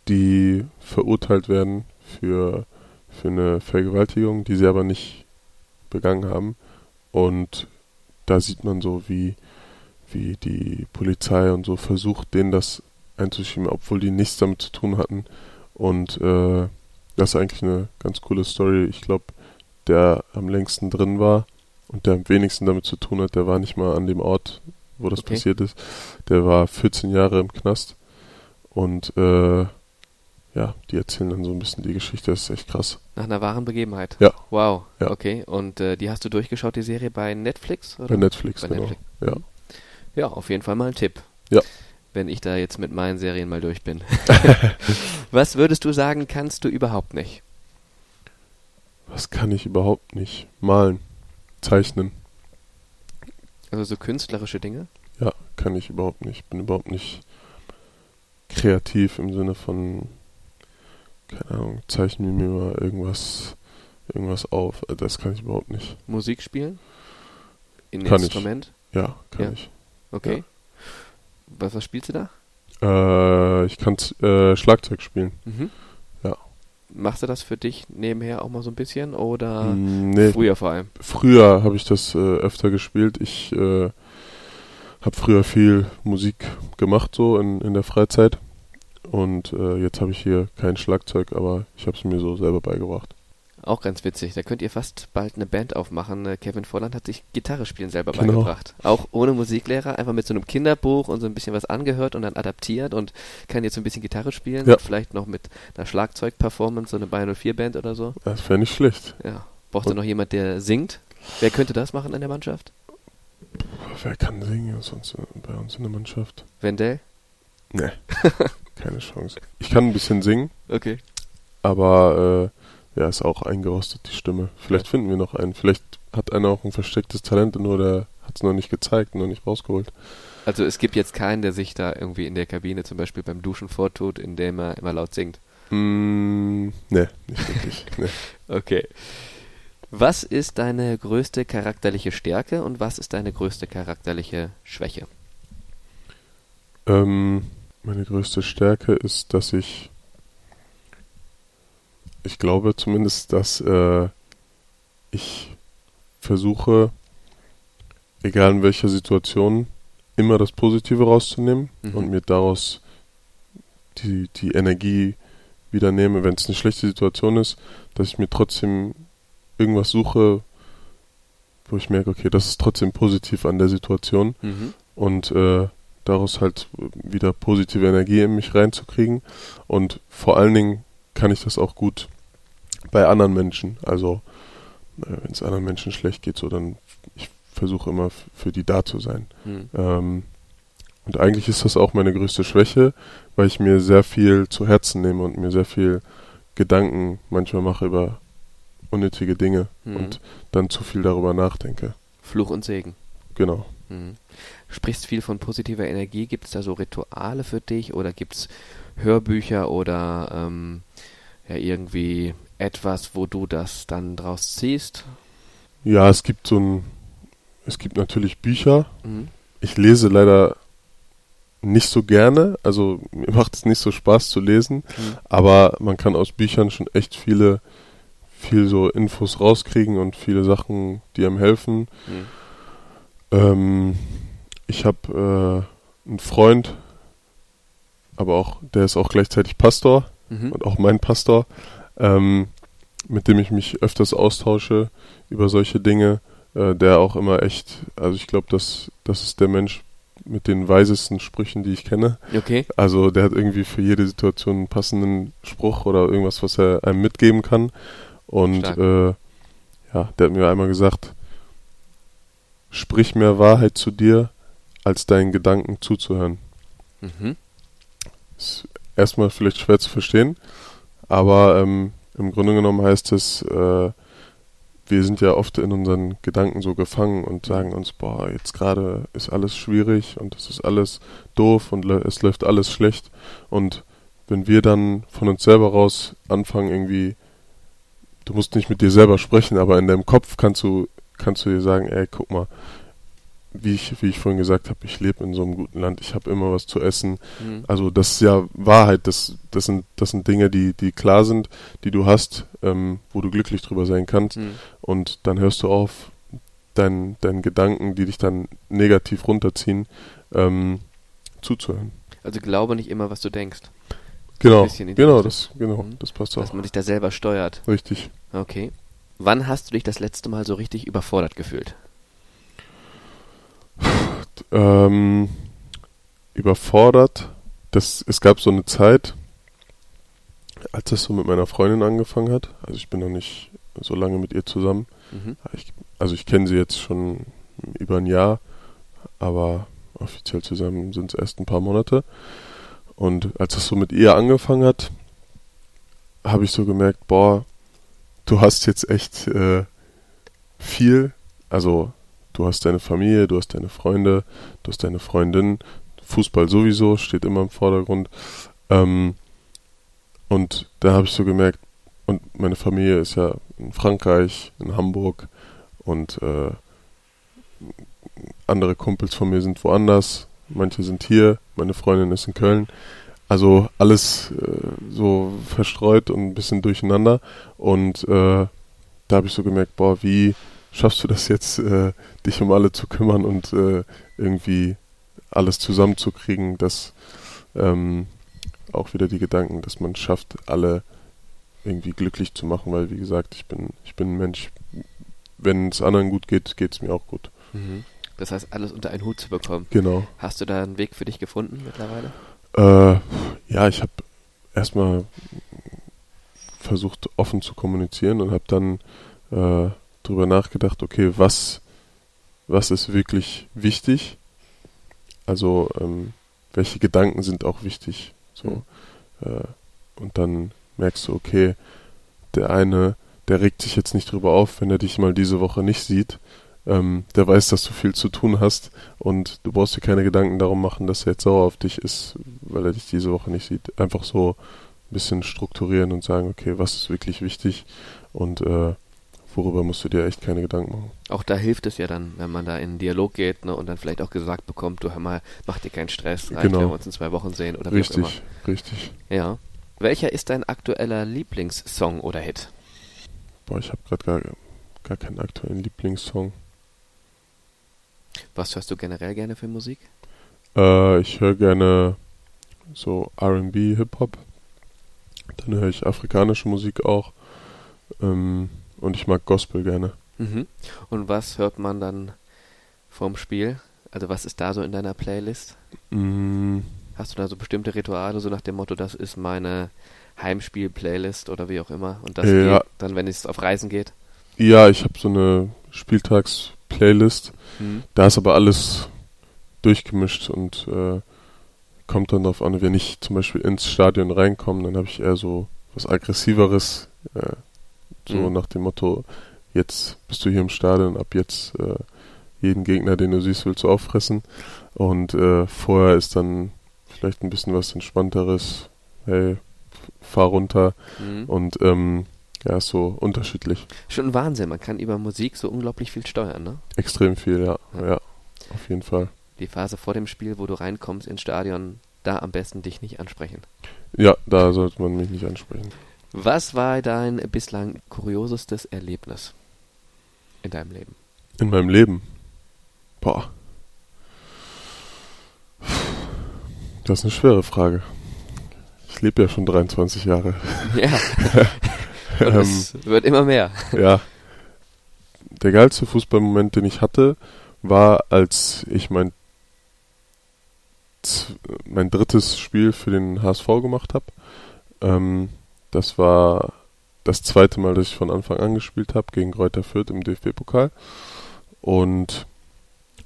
die verurteilt werden für, für eine Vergewaltigung, die sie aber nicht begangen haben. Und da sieht man so, wie, wie die Polizei und so versucht, denen das einzuschieben, obwohl die nichts damit zu tun hatten. Und äh, das ist eigentlich eine ganz coole Story. Ich glaube, der am längsten drin war und der am wenigsten damit zu tun hat, der war nicht mal an dem Ort, wo das okay. passiert ist. Der war 14 Jahre im Knast. Und äh, ja, die erzählen dann so ein bisschen die Geschichte, das ist echt krass. Nach einer wahren Begebenheit? Ja. Wow, ja. okay. Und äh, die hast du durchgeschaut, die Serie bei Netflix? Oder? Bei Netflix, bei genau. Netflix. Ja. ja, auf jeden Fall mal ein Tipp. Ja. Wenn ich da jetzt mit meinen Serien mal durch bin. <laughs> Was würdest du sagen, kannst du überhaupt nicht? Was kann ich überhaupt nicht? Malen, zeichnen. Also so künstlerische Dinge? Ja, kann ich überhaupt nicht. Ich bin überhaupt nicht kreativ im Sinne von, keine Ahnung, zeichnen mir mal irgendwas, irgendwas auf. Also das kann ich überhaupt nicht. Musik spielen? In kann Instrument? Ich. Ja, kann ja. ich. Okay. Ja. Was, was spielst du da? Äh, ich kann äh, Schlagzeug spielen. Mhm. Ja. Machst du das für dich nebenher auch mal so ein bisschen oder mm, nee, früher vor allem? Früher habe ich das äh, öfter gespielt. Ich äh, habe früher viel Musik gemacht so in, in der Freizeit und äh, jetzt habe ich hier kein Schlagzeug, aber ich habe es mir so selber beigebracht. Auch ganz witzig. Da könnt ihr fast bald eine Band aufmachen. Äh, Kevin Volland hat sich Gitarre spielen selber genau. beigebracht. Auch ohne Musiklehrer, einfach mit so einem Kinderbuch und so ein bisschen was angehört und dann adaptiert und kann jetzt so ein bisschen Gitarre spielen. Ja. Und vielleicht noch mit einer Schlagzeugperformance, so eine Bayern 04 Band oder so. Das wäre nicht schlecht. Ja. Braucht ihr noch jemand, der singt? Wer könnte das machen in der Mannschaft? Wer kann singen sonst bei uns in der Mannschaft? Wendell? Nee. <laughs> keine Chance. Ich kann ein bisschen singen. Okay. Aber äh, ja, ist auch eingerostet, die Stimme. Vielleicht finden wir noch einen. Vielleicht hat einer auch ein verstecktes Talent, nur der hat es noch nicht gezeigt, noch nicht rausgeholt. Also es gibt jetzt keinen, der sich da irgendwie in der Kabine zum Beispiel beim Duschen vortut, indem er immer laut singt. Mm, ne, nicht wirklich. <laughs> nee. Okay. Was ist deine größte charakterliche Stärke und was ist deine größte charakterliche Schwäche? Ähm, meine größte Stärke ist, dass ich ich glaube zumindest, dass äh, ich versuche, egal in welcher Situation, immer das Positive rauszunehmen mhm. und mir daraus die, die Energie wieder nehme, wenn es eine schlechte Situation ist, dass ich mir trotzdem irgendwas suche, wo ich merke, okay, das ist trotzdem positiv an der Situation mhm. und äh, daraus halt wieder positive Energie in mich reinzukriegen und vor allen Dingen kann ich das auch gut bei anderen Menschen. Also äh, wenn es anderen Menschen schlecht geht, so dann ich versuche immer für die da zu sein. Mhm. Ähm, und eigentlich ist das auch meine größte Schwäche, weil ich mir sehr viel zu Herzen nehme und mir sehr viel Gedanken manchmal mache über unnötige Dinge mhm. und dann zu viel darüber nachdenke. Fluch und Segen. Genau. Mhm. Sprichst viel von positiver Energie. Gibt es da so Rituale für dich oder gibt es Hörbücher oder ähm, ja irgendwie etwas, wo du das dann draus ziehst? Ja, es gibt so ein, es gibt natürlich Bücher. Mhm. Ich lese leider nicht so gerne, also mir macht es nicht so Spaß zu lesen, mhm. aber man kann aus Büchern schon echt viele, viel so Infos rauskriegen und viele Sachen, die einem helfen. Mhm. Ähm, ich habe äh, einen Freund, aber auch, der ist auch gleichzeitig Pastor mhm. und auch mein Pastor ähm, mit dem ich mich öfters austausche über solche Dinge, äh, der auch immer echt, also ich glaube, das, das ist der Mensch mit den weisesten Sprüchen, die ich kenne. Okay. Also der hat irgendwie für jede Situation einen passenden Spruch oder irgendwas, was er einem mitgeben kann. Und äh, ja, der hat mir einmal gesagt, sprich mehr Wahrheit zu dir, als deinen Gedanken zuzuhören. Mhm. Ist erstmal vielleicht schwer zu verstehen, aber ähm, im Grunde genommen heißt es, äh, wir sind ja oft in unseren Gedanken so gefangen und sagen uns, boah, jetzt gerade ist alles schwierig und es ist alles doof und es läuft alles schlecht. Und wenn wir dann von uns selber raus anfangen, irgendwie, du musst nicht mit dir selber sprechen, aber in deinem Kopf kannst du, kannst du dir sagen, ey, guck mal, wie ich, wie ich vorhin gesagt habe, ich lebe in so einem guten Land, ich habe immer was zu essen. Mhm. Also das ist ja Wahrheit, das, das, sind, das sind Dinge, die, die klar sind, die du hast, ähm, wo du glücklich drüber sein kannst. Mhm. Und dann hörst du auf, deinen, deinen Gedanken, die dich dann negativ runterziehen, ähm, zuzuhören. Also glaube nicht immer, was du denkst. Genau, genau, das, genau, Mhm. das passt Dass auch. man dich da selber steuert. Richtig. Okay. Wann hast du dich das letzte Mal so richtig überfordert gefühlt? Ähm, überfordert. Das, es gab so eine Zeit, als es so mit meiner Freundin angefangen hat. Also ich bin noch nicht so lange mit ihr zusammen. Mhm. Ich, also ich kenne sie jetzt schon über ein Jahr, aber offiziell zusammen sind es erst ein paar Monate. Und als es so mit ihr angefangen hat, habe ich so gemerkt, boah, du hast jetzt echt äh, viel. Also du hast deine Familie, du hast deine Freunde, du hast deine Freundin. Fußball sowieso steht immer im Vordergrund. Ähm, und da habe ich so gemerkt, und meine Familie ist ja in Frankreich, in Hamburg und äh, andere Kumpels von mir sind woanders, manche sind hier, meine Freundin ist in Köln. Also alles äh, so verstreut und ein bisschen durcheinander. Und äh, da habe ich so gemerkt, boah, wie schaffst du das jetzt, äh, dich um alle zu kümmern und äh, irgendwie alles zusammenzukriegen, dass ähm, auch wieder die Gedanken, dass man schafft, alle irgendwie glücklich zu machen, weil wie gesagt, ich bin, ich bin ein Mensch, wenn es anderen gut geht, geht es mir auch gut. Mhm. Das heißt, alles unter einen Hut zu bekommen. Genau. Hast du da einen Weg für dich gefunden mittlerweile? Äh, ja, ich habe erstmal versucht, offen zu kommunizieren und habe dann äh, drüber nachgedacht, okay, was, was ist wirklich wichtig? Also, ähm, welche Gedanken sind auch wichtig? So, äh, und dann merkst du, okay, der eine, der regt sich jetzt nicht drüber auf, wenn er dich mal diese Woche nicht sieht. Ähm, der weiß, dass du viel zu tun hast und du brauchst dir keine Gedanken darum machen, dass er jetzt sauer auf dich ist, weil er dich diese Woche nicht sieht. Einfach so ein bisschen strukturieren und sagen, okay, was ist wirklich wichtig und äh, worüber musst du dir echt keine Gedanken machen. Auch da hilft es ja dann, wenn man da in einen Dialog geht ne, und dann vielleicht auch gesagt bekommt, du hör mal, mach dir keinen Stress, reicht, Genau. wenn wir uns in zwei Wochen sehen oder wie auch Richtig, richtig. immer. Ja. Welcher ist dein aktueller Lieblingssong oder Hit? Boah, ich habe gerade gar, gar keinen aktuellen Lieblingssong. Was hörst du generell gerne für Musik? Äh, ich höre gerne so R&B, Hip-Hop. Dann höre ich afrikanische Musik auch. Ähm, und ich mag Gospel gerne. Mhm. Und was hört man dann vorm Spiel? Also was ist da so in deiner Playlist? Mm, Hast du da so bestimmte Rituale, so nach dem Motto, das ist meine Heimspiel-Playlist oder wie auch immer? Und das Ja. geht dann, wenn es auf Reisen geht? ja, ich habe so eine Spieltags-Playlist. Mhm. Da ist aber alles durchgemischt und äh, kommt dann darauf an, wenn ich zum Beispiel ins Stadion reinkomme, dann habe ich eher so was Aggressiveres, äh, so Mhm. nach dem Motto, jetzt bist du hier im Stadion, ab jetzt äh, jeden Gegner, den du siehst, willst du auffressen. Und äh, vorher ist dann vielleicht ein bisschen was entspannteres, hey, fahr runter Mhm. und ähm, ja, ist so unterschiedlich. Schon ein Wahnsinn, man kann über Musik so unglaublich viel steuern, ne? Extrem viel, ja, Ja. ja, auf jeden Fall. Die Phase vor dem Spiel, wo du reinkommst ins Stadion, da am besten dich nicht ansprechen. Ja, da sollte man mich nicht ansprechen. Was war dein bislang kuriosestes Erlebnis in deinem Leben? In meinem Leben. Boah. Das ist eine schwere Frage. Ich lebe ja schon 23 Jahre. <laughs> Ja, und Ähm, es wird immer mehr. ja. Der geilste Fußballmoment, den ich hatte, war, als ich mein, mein drittes Spiel für den HSV gemacht habe. Ähm, das war das zweite Mal, dass ich von Anfang an gespielt habe, gegen Greuther Fürth im DFB-Pokal. Und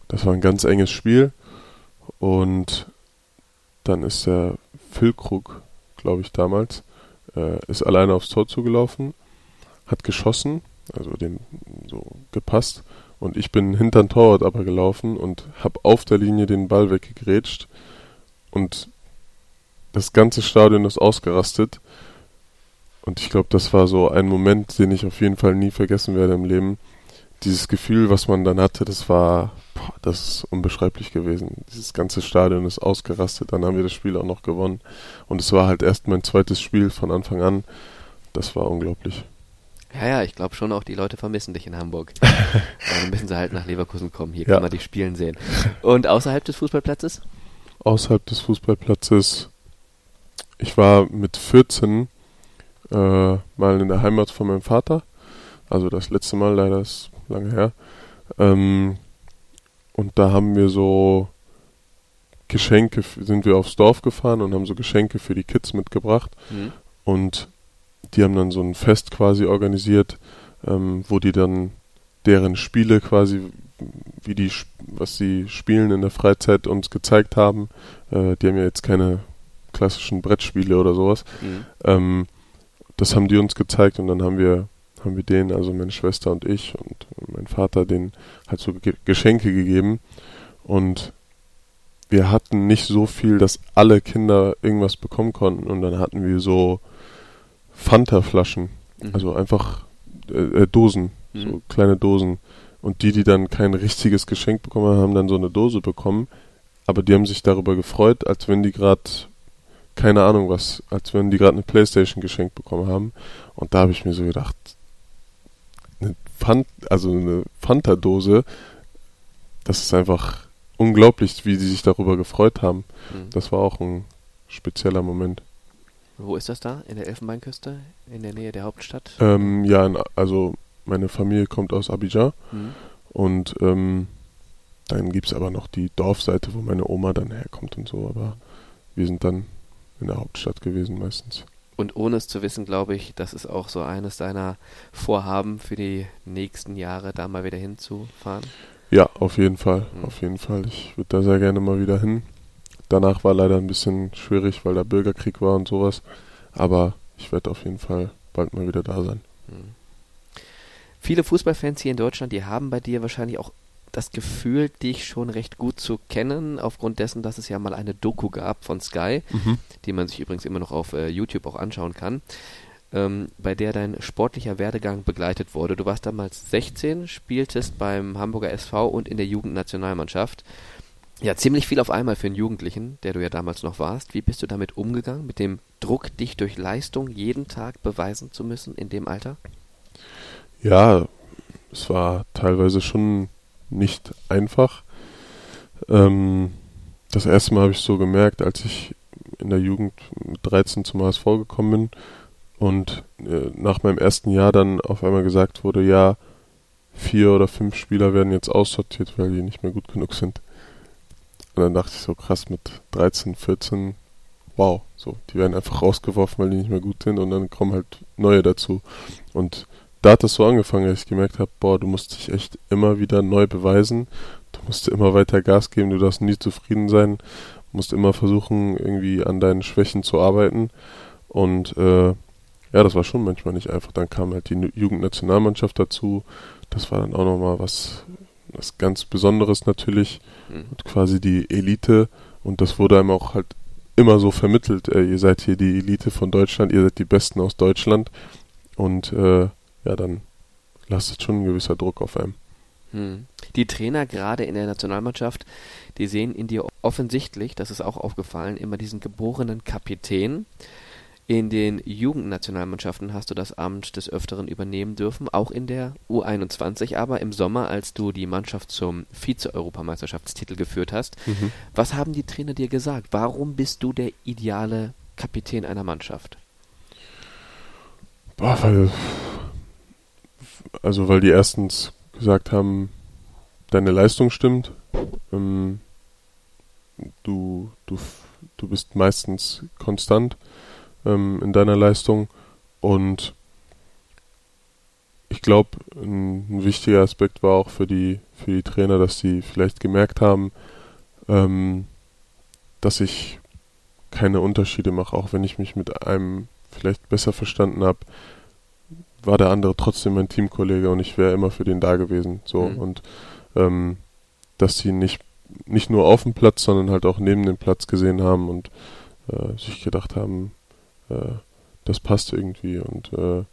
das war ein ganz enges Spiel. Und dann ist der Füllkrug, glaube ich damals, äh, ist alleine aufs Tor zugelaufen, hat geschossen, also den so gepasst. Und ich bin hinter den Torwart aber gelaufen und habe auf der Linie den Ball weggegrätscht. Und das ganze Stadion ist ausgerastet. Und ich glaube, das war so ein Moment, den ich auf jeden Fall nie vergessen werde im Leben. Dieses Gefühl, was man dann hatte, das war, boah, das ist unbeschreiblich gewesen. Dieses ganze Stadion ist ausgerastet, dann haben wir das Spiel auch noch gewonnen. Und es war halt erst mein zweites Spiel von Anfang an. Das war unglaublich. Ja, ja, ich glaube schon auch, die Leute vermissen dich in Hamburg. <laughs> dann müssen sie halt nach Leverkusen kommen. Hier ja. kann man dich spielen sehen. Und außerhalb des Fußballplatzes? Außerhalb des Fußballplatzes. Ich war mit 14 äh, mal in der Heimat von meinem Vater. Also das letzte Mal, leider ist lange her. Ähm, und da haben wir so Geschenke, sind wir aufs Dorf gefahren und haben so Geschenke für die Kids mitgebracht. Mhm. Und die haben dann so ein Fest quasi organisiert, ähm, wo die dann deren Spiele quasi, wie die, was sie spielen in der Freizeit uns gezeigt haben. Äh, die haben ja jetzt keine klassischen Brettspiele oder sowas. Mhm. Ähm, das haben die uns gezeigt und dann haben wir haben wir denen, also meine Schwester und ich und mein Vater, denen halt so Geschenke gegeben. Und wir hatten nicht so viel, dass alle Kinder irgendwas bekommen konnten. Und dann hatten wir so Fanta-Flaschen, mhm. also einfach äh, äh, Dosen, mhm. so kleine Dosen. Und die, die dann kein richtiges Geschenk bekommen haben, haben dann so eine Dose bekommen. Aber die haben sich darüber gefreut, als wenn die gerade, keine Ahnung was, als wenn die gerade eine Playstation geschenkt bekommen haben. Und da habe ich mir so gedacht, eine Fant, also eine Fanta-Dose, das ist einfach unglaublich, wie sie sich darüber gefreut haben. Mhm. Das war auch ein spezieller Moment. Wo ist das da? In der Elfenbeinküste? In der Nähe der Hauptstadt? Ähm, ja, in, also meine Familie kommt aus Abidjan mhm. und ähm, dann gibt es aber noch die Dorfseite, wo meine Oma dann herkommt und so, aber wir sind dann in der Hauptstadt gewesen meistens. Und ohne es zu wissen, glaube ich, das ist auch so eines deiner Vorhaben für die nächsten Jahre, da mal wieder hinzufahren. Ja, auf jeden Fall. Mhm. Auf jeden Fall. Ich würde da sehr gerne mal wieder hin. Danach war leider ein bisschen schwierig, weil da Bürgerkrieg war und sowas. Aber ich werde auf jeden Fall bald mal wieder da sein. Mhm. Viele Fußballfans hier in Deutschland, die haben bei dir wahrscheinlich auch das Gefühl, dich schon recht gut zu kennen, aufgrund dessen, dass es ja mal eine Doku gab von Sky, mhm. die man sich übrigens immer noch auf äh, YouTube auch anschauen kann, ähm, bei der dein sportlicher Werdegang begleitet wurde. Du warst damals 16, spieltest beim Hamburger SV und in der Jugendnationalmannschaft. Ja, ziemlich viel auf einmal für einen Jugendlichen, der du ja damals noch warst. Wie bist du damit umgegangen, mit dem Druck, dich durch Leistung jeden Tag beweisen zu müssen in dem Alter? Ja, es war teilweise schon nicht einfach. Ähm, das erste Mal habe ich so gemerkt, als ich in der Jugend mit 13 zum HSV gekommen bin und äh, nach meinem ersten Jahr dann auf einmal gesagt wurde, ja, vier oder fünf Spieler werden jetzt aussortiert, weil die nicht mehr gut genug sind. Und dann dachte ich so krass mit 13, 14, wow, so, die werden einfach rausgeworfen, weil die nicht mehr gut sind und dann kommen halt neue dazu. Und da hat das so angefangen, dass ich gemerkt habe, boah, du musst dich echt immer wieder neu beweisen. Du musst immer weiter Gas geben, du darfst nie zufrieden sein, musst immer versuchen, irgendwie an deinen Schwächen zu arbeiten. Und äh, ja, das war schon manchmal nicht einfach. Dann kam halt die Jugendnationalmannschaft dazu. Das war dann auch nochmal was, was ganz Besonderes natürlich. Mhm. Und quasi die Elite. Und das wurde einem auch halt immer so vermittelt. Äh, ihr seid hier die Elite von Deutschland, ihr seid die Besten aus Deutschland. Und äh, ja, dann lastet schon ein gewisser Druck auf einem. Hm. Die Trainer gerade in der Nationalmannschaft, die sehen in dir offensichtlich, das ist auch aufgefallen, immer diesen geborenen Kapitän. In den Jugendnationalmannschaften hast du das Amt des Öfteren übernehmen dürfen, auch in der U21, aber im Sommer, als du die Mannschaft zum Vize-Europameisterschaftstitel geführt hast. Mhm. Was haben die Trainer dir gesagt? Warum bist du der ideale Kapitän einer Mannschaft? Boah, weil also weil die erstens gesagt haben, deine Leistung stimmt. Ähm, du, du, du bist meistens konstant ähm, in deiner Leistung und ich glaube, ein, ein, wichtiger Aspekt war auch für die, für die Trainer, dass sie vielleicht gemerkt haben, ähm, dass ich keine Unterschiede mache, auch wenn ich mich mit einem vielleicht besser verstanden habe, war der andere trotzdem mein Teamkollege und ich wäre immer für den da gewesen. So mhm. und ähm, dass sie nicht nicht nur auf dem Platz, sondern halt auch neben dem Platz gesehen haben und äh, sich gedacht haben, äh, das passt irgendwie und äh,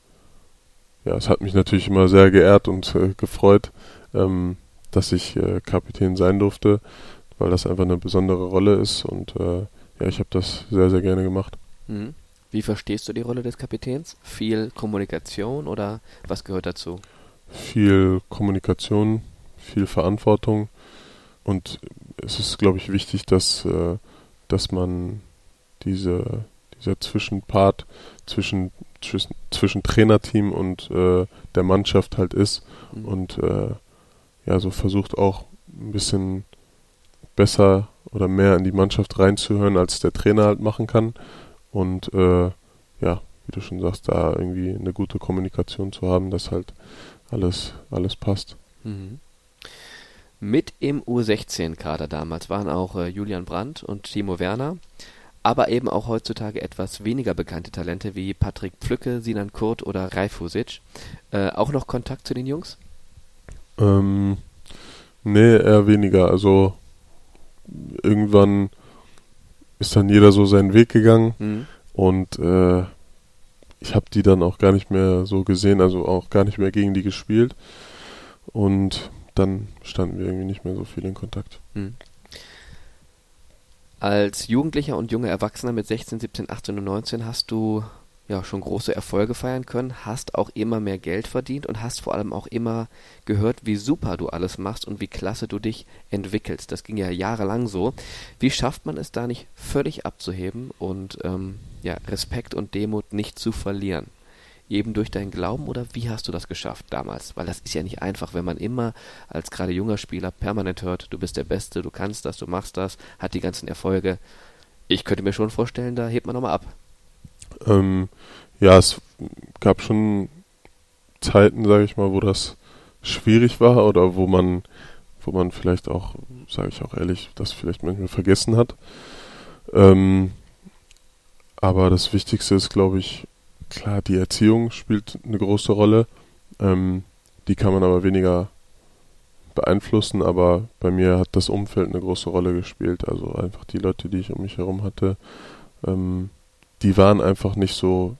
ja, es hat mich natürlich immer sehr geehrt und äh, gefreut, ähm, dass ich äh, Kapitän sein durfte, weil das einfach eine besondere Rolle ist und äh, ja, ich habe das sehr, sehr gerne gemacht. Mhm. Wie verstehst du die Rolle des Kapitäns? Viel Kommunikation oder was gehört dazu? Viel Kommunikation, viel Verantwortung und es ist, glaube ich, wichtig, dass, äh, dass man diese, dieser Zwischenpart zwischen, zwischen, zwischen Trainerteam und äh, der Mannschaft halt ist mhm. und äh, ja, so versucht auch ein bisschen besser oder mehr in die Mannschaft reinzuhören, als der Trainer halt machen kann. Und äh, ja, wie du schon sagst, da irgendwie eine gute Kommunikation zu haben, dass halt alles, alles passt. Mhm. Mit im U16-Kader damals waren auch äh, Julian Brandt und Timo Werner, aber eben auch heutzutage etwas weniger bekannte Talente wie Patrick Pflücke, Sinan Kurt oder Raifusic. Äh, auch noch Kontakt zu den Jungs? Ähm, nee, eher weniger. Also irgendwann ist dann jeder so seinen Weg gegangen mhm. und äh, ich habe die dann auch gar nicht mehr so gesehen, also auch gar nicht mehr gegen die gespielt und dann standen wir irgendwie nicht mehr so viel in Kontakt. Mhm. Als Jugendlicher und junger Erwachsener mit 16, 17, 18 und 19 hast du ja schon große Erfolge feiern können, hast auch immer mehr Geld verdient und hast vor allem auch immer gehört, wie super du alles machst und wie klasse du dich entwickelst. Das ging ja jahrelang so. Wie schafft man es da nicht völlig abzuheben und ähm, ja, Respekt und Demut nicht zu verlieren? Eben durch deinen Glauben oder wie hast du das geschafft damals? Weil das ist ja nicht einfach, wenn man immer als gerade junger Spieler permanent hört, du bist der Beste, du kannst das, du machst das, hat die ganzen Erfolge. Ich könnte mir schon vorstellen, da hebt man nochmal ab. Ähm, ja, es gab schon Zeiten, sage ich mal, wo das schwierig war oder wo man, wo man vielleicht auch, sage ich auch ehrlich, das vielleicht manchmal vergessen hat. Ähm, aber das Wichtigste ist, glaube ich, klar, die Erziehung spielt eine große Rolle. Ähm, die kann man aber weniger beeinflussen, aber bei mir hat das Umfeld eine große Rolle gespielt. Also einfach die Leute, die ich um mich herum hatte, ähm, die waren einfach nicht so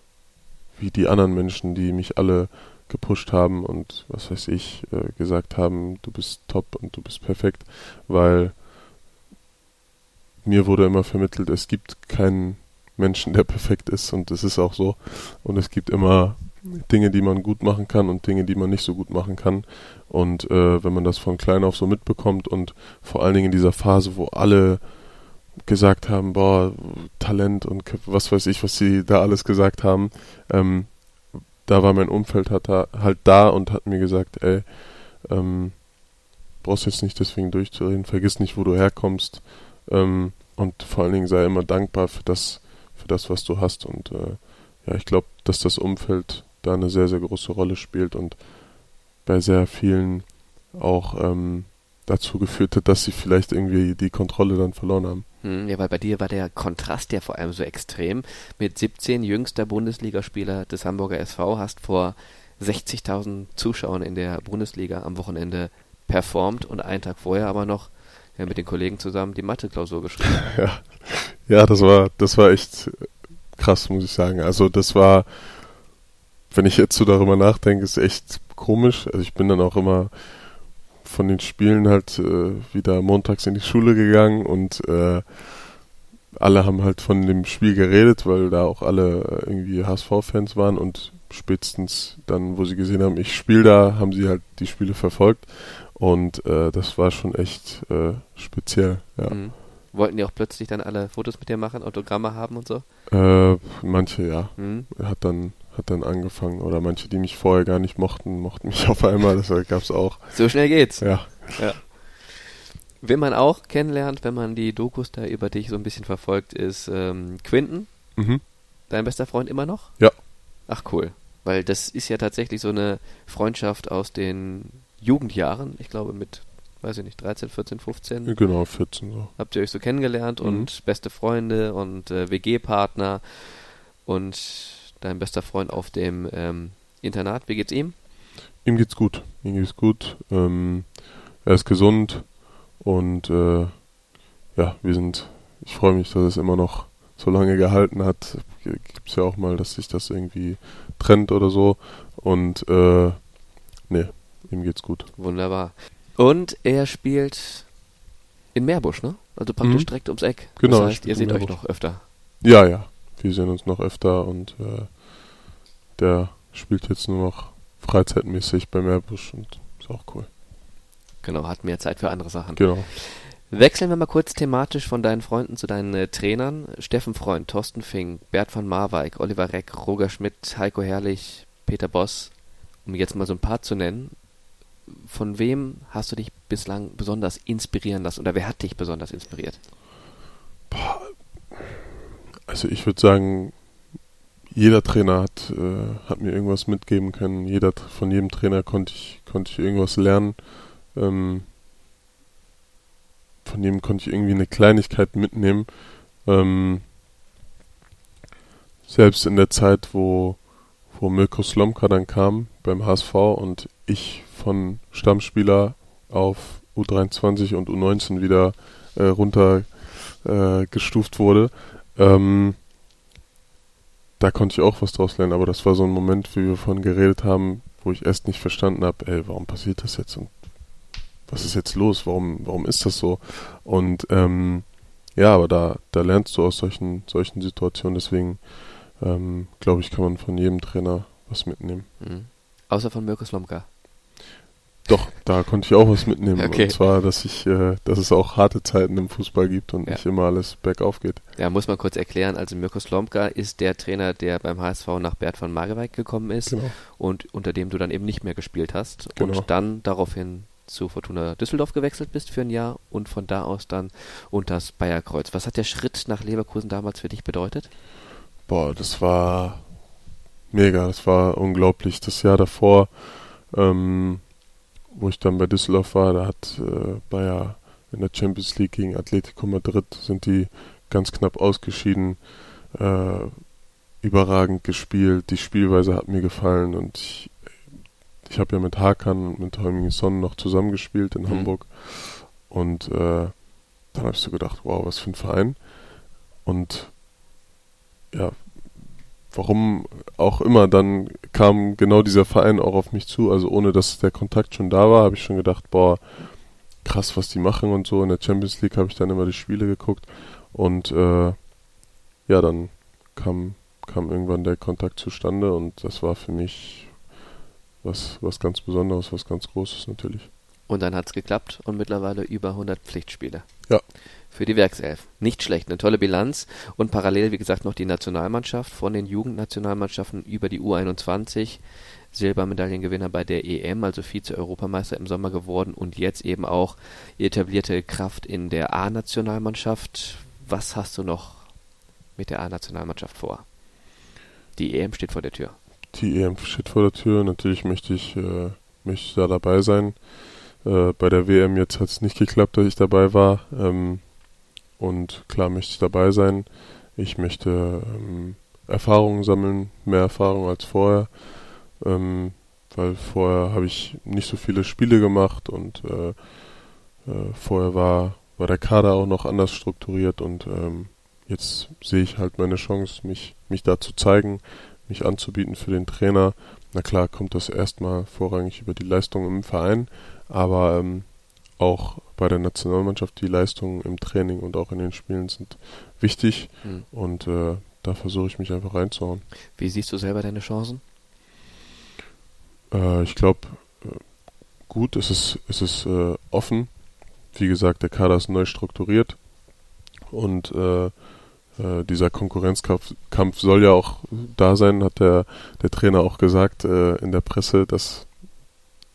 wie die anderen Menschen, die mich alle gepusht haben und was weiß ich, äh, gesagt haben, du bist top und du bist perfekt, weil mir wurde immer vermittelt, es gibt keinen Menschen, der perfekt ist und es ist auch so. Und es gibt immer Dinge, die man gut machen kann und Dinge, die man nicht so gut machen kann. Und äh, wenn man das von klein auf so mitbekommt und vor allen Dingen in dieser Phase, wo alle gesagt haben, boah, Talent und was weiß ich, was sie da alles gesagt haben, ähm, da war mein Umfeld hat da, halt da und hat mir gesagt, ey, ähm, brauchst jetzt nicht deswegen durchzureden, vergiss nicht, wo du herkommst ähm, und vor allen Dingen sei immer dankbar für das, für das, was du hast und äh, ja, ich glaube, dass das Umfeld da eine sehr, sehr große Rolle spielt und bei sehr vielen auch ähm, dazu geführt hat, dass sie vielleicht irgendwie die Kontrolle dann verloren haben. Hm, ja, weil bei dir war der Kontrast ja vor allem so extrem. Mit 17 jüngster Bundesligaspieler des Hamburger SV hast vor 60.000 Zuschauern in der Bundesliga am Wochenende performt und einen Tag vorher aber noch ja, mit den Kollegen zusammen die Mathe-Klausur geschrieben. <laughs> Ja. ja, das war, das war echt krass, muss ich sagen. Also das war, wenn ich jetzt so darüber nachdenke, ist echt komisch. Also ich bin dann auch immer von den Spielen halt äh, wieder montags in die Schule gegangen und äh, alle haben halt von dem Spiel geredet, weil da auch alle irgendwie HSV-Fans waren und spätestens dann, wo sie gesehen haben, ich spiele da, haben sie halt die Spiele verfolgt und äh, das war schon echt äh, speziell, ja. Mhm. Wollten die auch plötzlich dann alle Fotos mit dir machen, Autogramme haben und so? Äh, manche ja. Mhm. Hat dann hat dann angefangen. Oder manche, die mich vorher gar nicht mochten, mochten mich <laughs> auf einmal. Das gab es auch. So schnell geht's. Ja. ja. Wen man auch kennenlernt, wenn man die Dokus da über dich so ein bisschen verfolgt, ist ähm, Quinten. Mhm. Dein bester Freund immer noch? Ja. Ach cool. Weil das ist ja tatsächlich so eine Freundschaft aus den Jugendjahren. Ich glaube mit, weiß ich nicht, 13, 14, 15. Genau, 14 so. Habt ihr euch so kennengelernt mhm. und beste Freunde und äh, WG-Partner und dein bester Freund auf dem ähm, Internat. Wie geht's ihm? Ihm geht's gut. Ihm geht's gut. Ähm, er ist gesund und äh, ja, wir sind. Ich freue mich, dass es immer noch so lange gehalten hat. Gibt es ja auch mal, dass sich das irgendwie trennt oder so. Und äh, nee, ihm geht's gut. Wunderbar. Und er spielt in Meerbusch, ne? Also praktisch Mhm. direkt ums Eck. Genau, Das heißt, ihr seht euch noch öfter. Ja, ja. Wir sehen uns noch öfter und äh, der spielt jetzt nur noch freizeitmäßig bei Meerbusch und ist auch cool. Genau, hat mehr Zeit für andere Sachen. Genau. Wechseln wir mal kurz thematisch von deinen Freunden zu deinen äh, Trainern. Steffen Freund, Thorsten Fink, Bert van Marwijk, Oliver Reck, Roger Schmidt, Heiko Herrlich, Peter Boss, um jetzt mal so ein paar zu nennen. Von wem hast du dich bislang besonders inspirieren lassen oder wer hat dich besonders inspiriert? Also ich würde sagen, jeder Trainer hat, äh, hat mir irgendwas mitgeben können. Jeder von jedem Trainer konnte ich konnte ich irgendwas lernen. Ähm, von jedem konnte ich irgendwie eine Kleinigkeit mitnehmen. Ähm, selbst in der Zeit, wo wo Mirko Slomka dann kam beim HSV und ich von Stammspieler auf U23 und U19 wieder äh, runter äh, wurde, ähm, da konnte ich auch was draus lernen, aber das war so ein Moment, wie wir vorhin geredet haben, wo ich erst nicht verstanden habe, ey, warum passiert das jetzt und was ist jetzt los, warum, warum ist das so? Und ähm, ja, aber da, da lernst du aus solchen, solchen Situationen, deswegen ähm, glaube ich, kann man von jedem Trainer was mitnehmen. Mhm. Außer von Mirko Slomka. Doch, da konnte ich auch was mitnehmen. Okay. Und zwar, dass ich, äh, dass es auch harte Zeiten im Fußball gibt und Ja. nicht immer alles bergauf geht. Ja, muss man kurz erklären. Also Mirko Slomka ist der Trainer, der beim HSV nach Bert van Marwijk gekommen ist Genau. und unter dem du dann eben nicht mehr gespielt hast Genau. und dann daraufhin zu Fortuna Düsseldorf gewechselt bist für ein Jahr und von da aus dann unter das Bayerkreuz. Was hat der Schritt nach Leverkusen damals für dich bedeutet? Boah, das war mega, das war unglaublich. Das Jahr davor, ähm, wo ich dann bei Düsseldorf war, da hat äh, Bayer in der Champions League gegen Atletico Madrid sind die ganz knapp ausgeschieden. Äh, überragend gespielt, die Spielweise hat mir gefallen und ich, ich habe ja mit Hakan und mit Heuming Son noch zusammengespielt in Mhm. Hamburg und äh, dann habe ich so gedacht, wow, was für ein Verein und ja, warum auch immer, dann kam genau dieser Verein auch auf mich zu. Also ohne dass der Kontakt schon da war, habe ich schon gedacht, boah, krass, was die machen und so. In der Champions League habe ich dann immer die Spiele geguckt und äh, ja, dann kam, kam irgendwann der Kontakt zustande und das war für mich was, was ganz Besonderes, was ganz Großes natürlich. Und dann hat's geklappt und mittlerweile über 100 Pflichtspiele. Ja. Für die Werkself. Nicht schlecht, eine tolle Bilanz. Und parallel, wie gesagt, noch die Nationalmannschaft von den Jugendnationalmannschaften über die U21. Silbermedaillengewinner bei der EM, also Vize-Europameister im Sommer geworden und jetzt eben auch etablierte Kraft in der A-Nationalmannschaft. Was hast du noch mit der A-Nationalmannschaft vor? Die EM steht vor der Tür. Die EM steht vor der Tür. Natürlich möchte ich, äh, möchte ich da dabei sein. Äh, bei der WM jetzt hat es nicht geklappt, dass ich dabei war. Ähm, und klar möchte ich dabei sein. Ich möchte ähm, Erfahrungen sammeln, mehr Erfahrung als vorher. Ähm, weil vorher habe ich nicht so viele Spiele gemacht und äh, äh, vorher war, war der Kader auch noch anders strukturiert und ähm, jetzt sehe ich halt meine Chance, mich, mich da zu zeigen, mich anzubieten für den Trainer. Na klar kommt das erstmal vorrangig über die Leistung im Verein, aber ähm, auch bei der Nationalmannschaft die Leistungen im Training und auch in den Spielen sind wichtig Hm. und äh, da versuche ich mich einfach reinzuhauen. Wie siehst du selber deine Chancen? Äh, ich glaube, äh, gut, es ist, es ist äh, offen. Wie gesagt, der Kader ist neu strukturiert und äh, äh, dieser Konkurrenzkampf Kampf soll ja auch da sein, hat der, der Trainer auch gesagt äh, in der Presse, dass,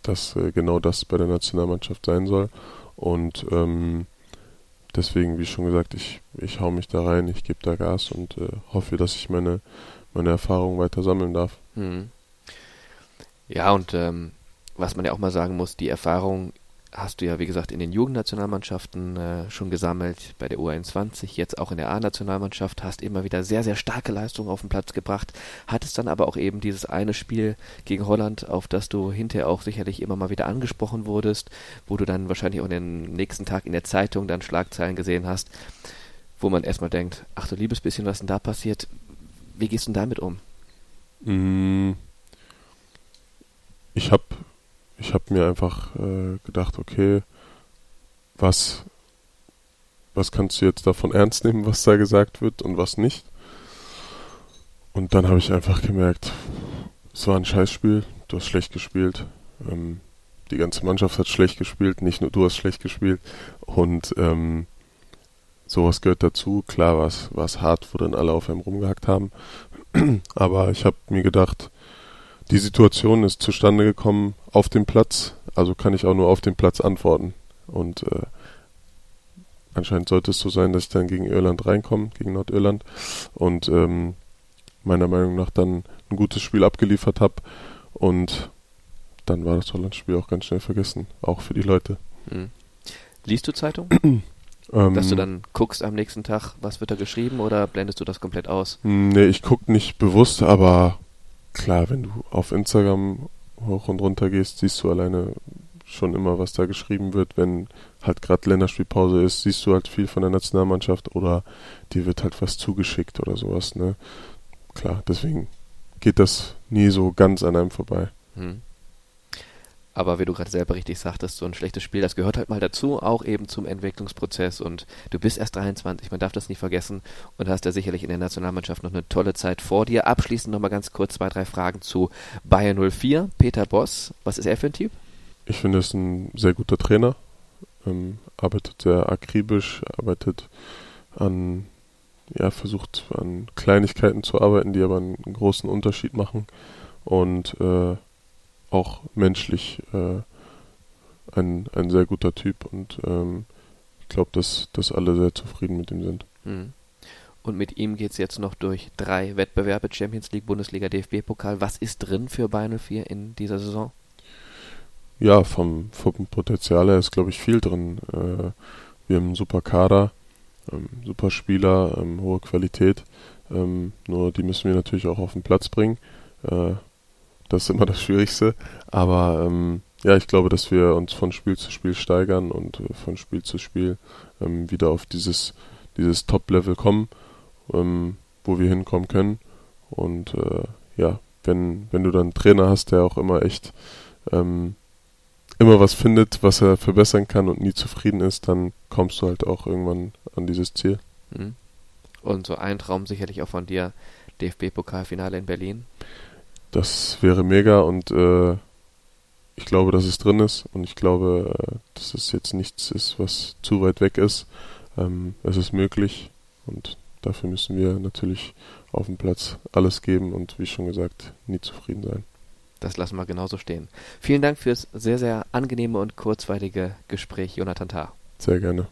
dass äh, genau das bei der Nationalmannschaft sein soll. Und ähm, deswegen, wie schon gesagt, ich, ich hau mich da rein, ich gebe da Gas und äh, hoffe, dass ich meine, meine Erfahrungen weiter sammeln darf. Hm. Ja, und ähm, was man ja auch mal sagen muss, die Erfahrung hast du ja, wie gesagt, in den Jugendnationalmannschaften äh, schon gesammelt, bei der U21, jetzt auch in der A-Nationalmannschaft, hast immer wieder sehr, sehr starke Leistungen auf den Platz gebracht, hattest dann aber auch eben dieses eine Spiel gegen Holland, auf das du hinterher auch sicherlich immer mal wieder angesprochen wurdest, wo du dann wahrscheinlich auch den nächsten Tag in der Zeitung dann Schlagzeilen gesehen hast, wo man erstmal denkt, ach du liebes bisschen, was denn da passiert, wie gehst du denn damit um? Mm. Ich habe ich habe mir einfach äh, gedacht, okay, was, was kannst du jetzt davon ernst nehmen, was da gesagt wird und was nicht. Und dann habe ich einfach gemerkt, es war ein Scheißspiel, du hast schlecht gespielt. Ähm, die ganze Mannschaft hat schlecht gespielt, nicht nur du hast schlecht gespielt. Und ähm, sowas gehört dazu. Klar war es hart, wo dann alle auf einem rumgehackt haben. <clears throat> Aber ich habe mir gedacht, die Situation ist zustande gekommen auf dem Platz, also kann ich auch nur auf dem Platz antworten. Und äh, anscheinend sollte es so sein, dass ich dann gegen Irland reinkomme, gegen Nordirland. Und ähm, meiner Meinung nach dann ein gutes Spiel abgeliefert habe. Und dann war das Holland-Spiel auch ganz schnell vergessen, auch für die Leute. Hm. Liest du Zeitung? <clears throat> Ähm, Dass du dann guckst am nächsten Tag, was wird da geschrieben oder blendest du das komplett aus? Nee, ich gucke nicht bewusst, aber klar, wenn du auf Instagram hoch und runter gehst, siehst du alleine schon immer, was da geschrieben wird. Wenn halt gerade Länderspielpause ist, siehst du halt viel von der Nationalmannschaft oder dir wird halt was zugeschickt oder sowas, ne? Klar, deswegen geht das nie so ganz an einem vorbei. Hm. Aber wie du gerade selber richtig sagtest, so ein schlechtes Spiel, das gehört halt mal dazu, auch eben zum Entwicklungsprozess. Und du bist erst 23, man darf das nicht vergessen und hast ja sicherlich in der Nationalmannschaft noch eine tolle Zeit vor dir. Abschließend nochmal ganz kurz zwei, drei Fragen zu Bayern 04. Peter Boss, was ist er für ein Typ? Ich finde, er ist ein sehr guter Trainer, ähm, arbeitet sehr akribisch, arbeitet an, ja, versucht an Kleinigkeiten zu arbeiten, die aber einen großen Unterschied machen. Und äh, auch menschlich äh, ein, ein sehr guter Typ und ähm, ich glaube, dass, dass alle sehr zufrieden mit ihm sind. Mhm. Und mit ihm geht es jetzt noch durch drei Wettbewerbe, Champions League, Bundesliga, DFB-Pokal. Was ist drin für Bayern 04 in dieser Saison? Ja, vom, vom Potenzial her ist, glaube ich, viel drin. Äh, wir haben einen super Kader, ähm, super Spieler, ähm, hohe Qualität. Ähm, nur die müssen wir natürlich auch auf den Platz bringen. Äh, das ist immer das Schwierigste. Aber ähm, ja, ich glaube, dass wir uns von Spiel zu Spiel steigern und äh, von Spiel zu Spiel ähm, wieder auf dieses, dieses Top-Level kommen, ähm, wo wir hinkommen können. Und äh, ja, wenn, wenn du dann einen Trainer hast, der auch immer echt ähm, immer was findet, was er verbessern kann und nie zufrieden ist, dann kommst du halt auch irgendwann an dieses Ziel. Mhm. Und so ein Traum sicherlich auch von dir, DFB-Pokalfinale in Berlin. Das wäre mega und äh, ich glaube, dass es drin ist und ich glaube, äh, dass es jetzt nichts ist, was zu weit weg ist. Ähm, es ist möglich und dafür müssen wir natürlich auf dem Platz alles geben und wie schon gesagt, nie zufrieden sein. Das lassen wir genauso stehen. Vielen Dank fürs sehr, sehr angenehme und kurzweilige Gespräch, Jonathan Tah. Sehr gerne.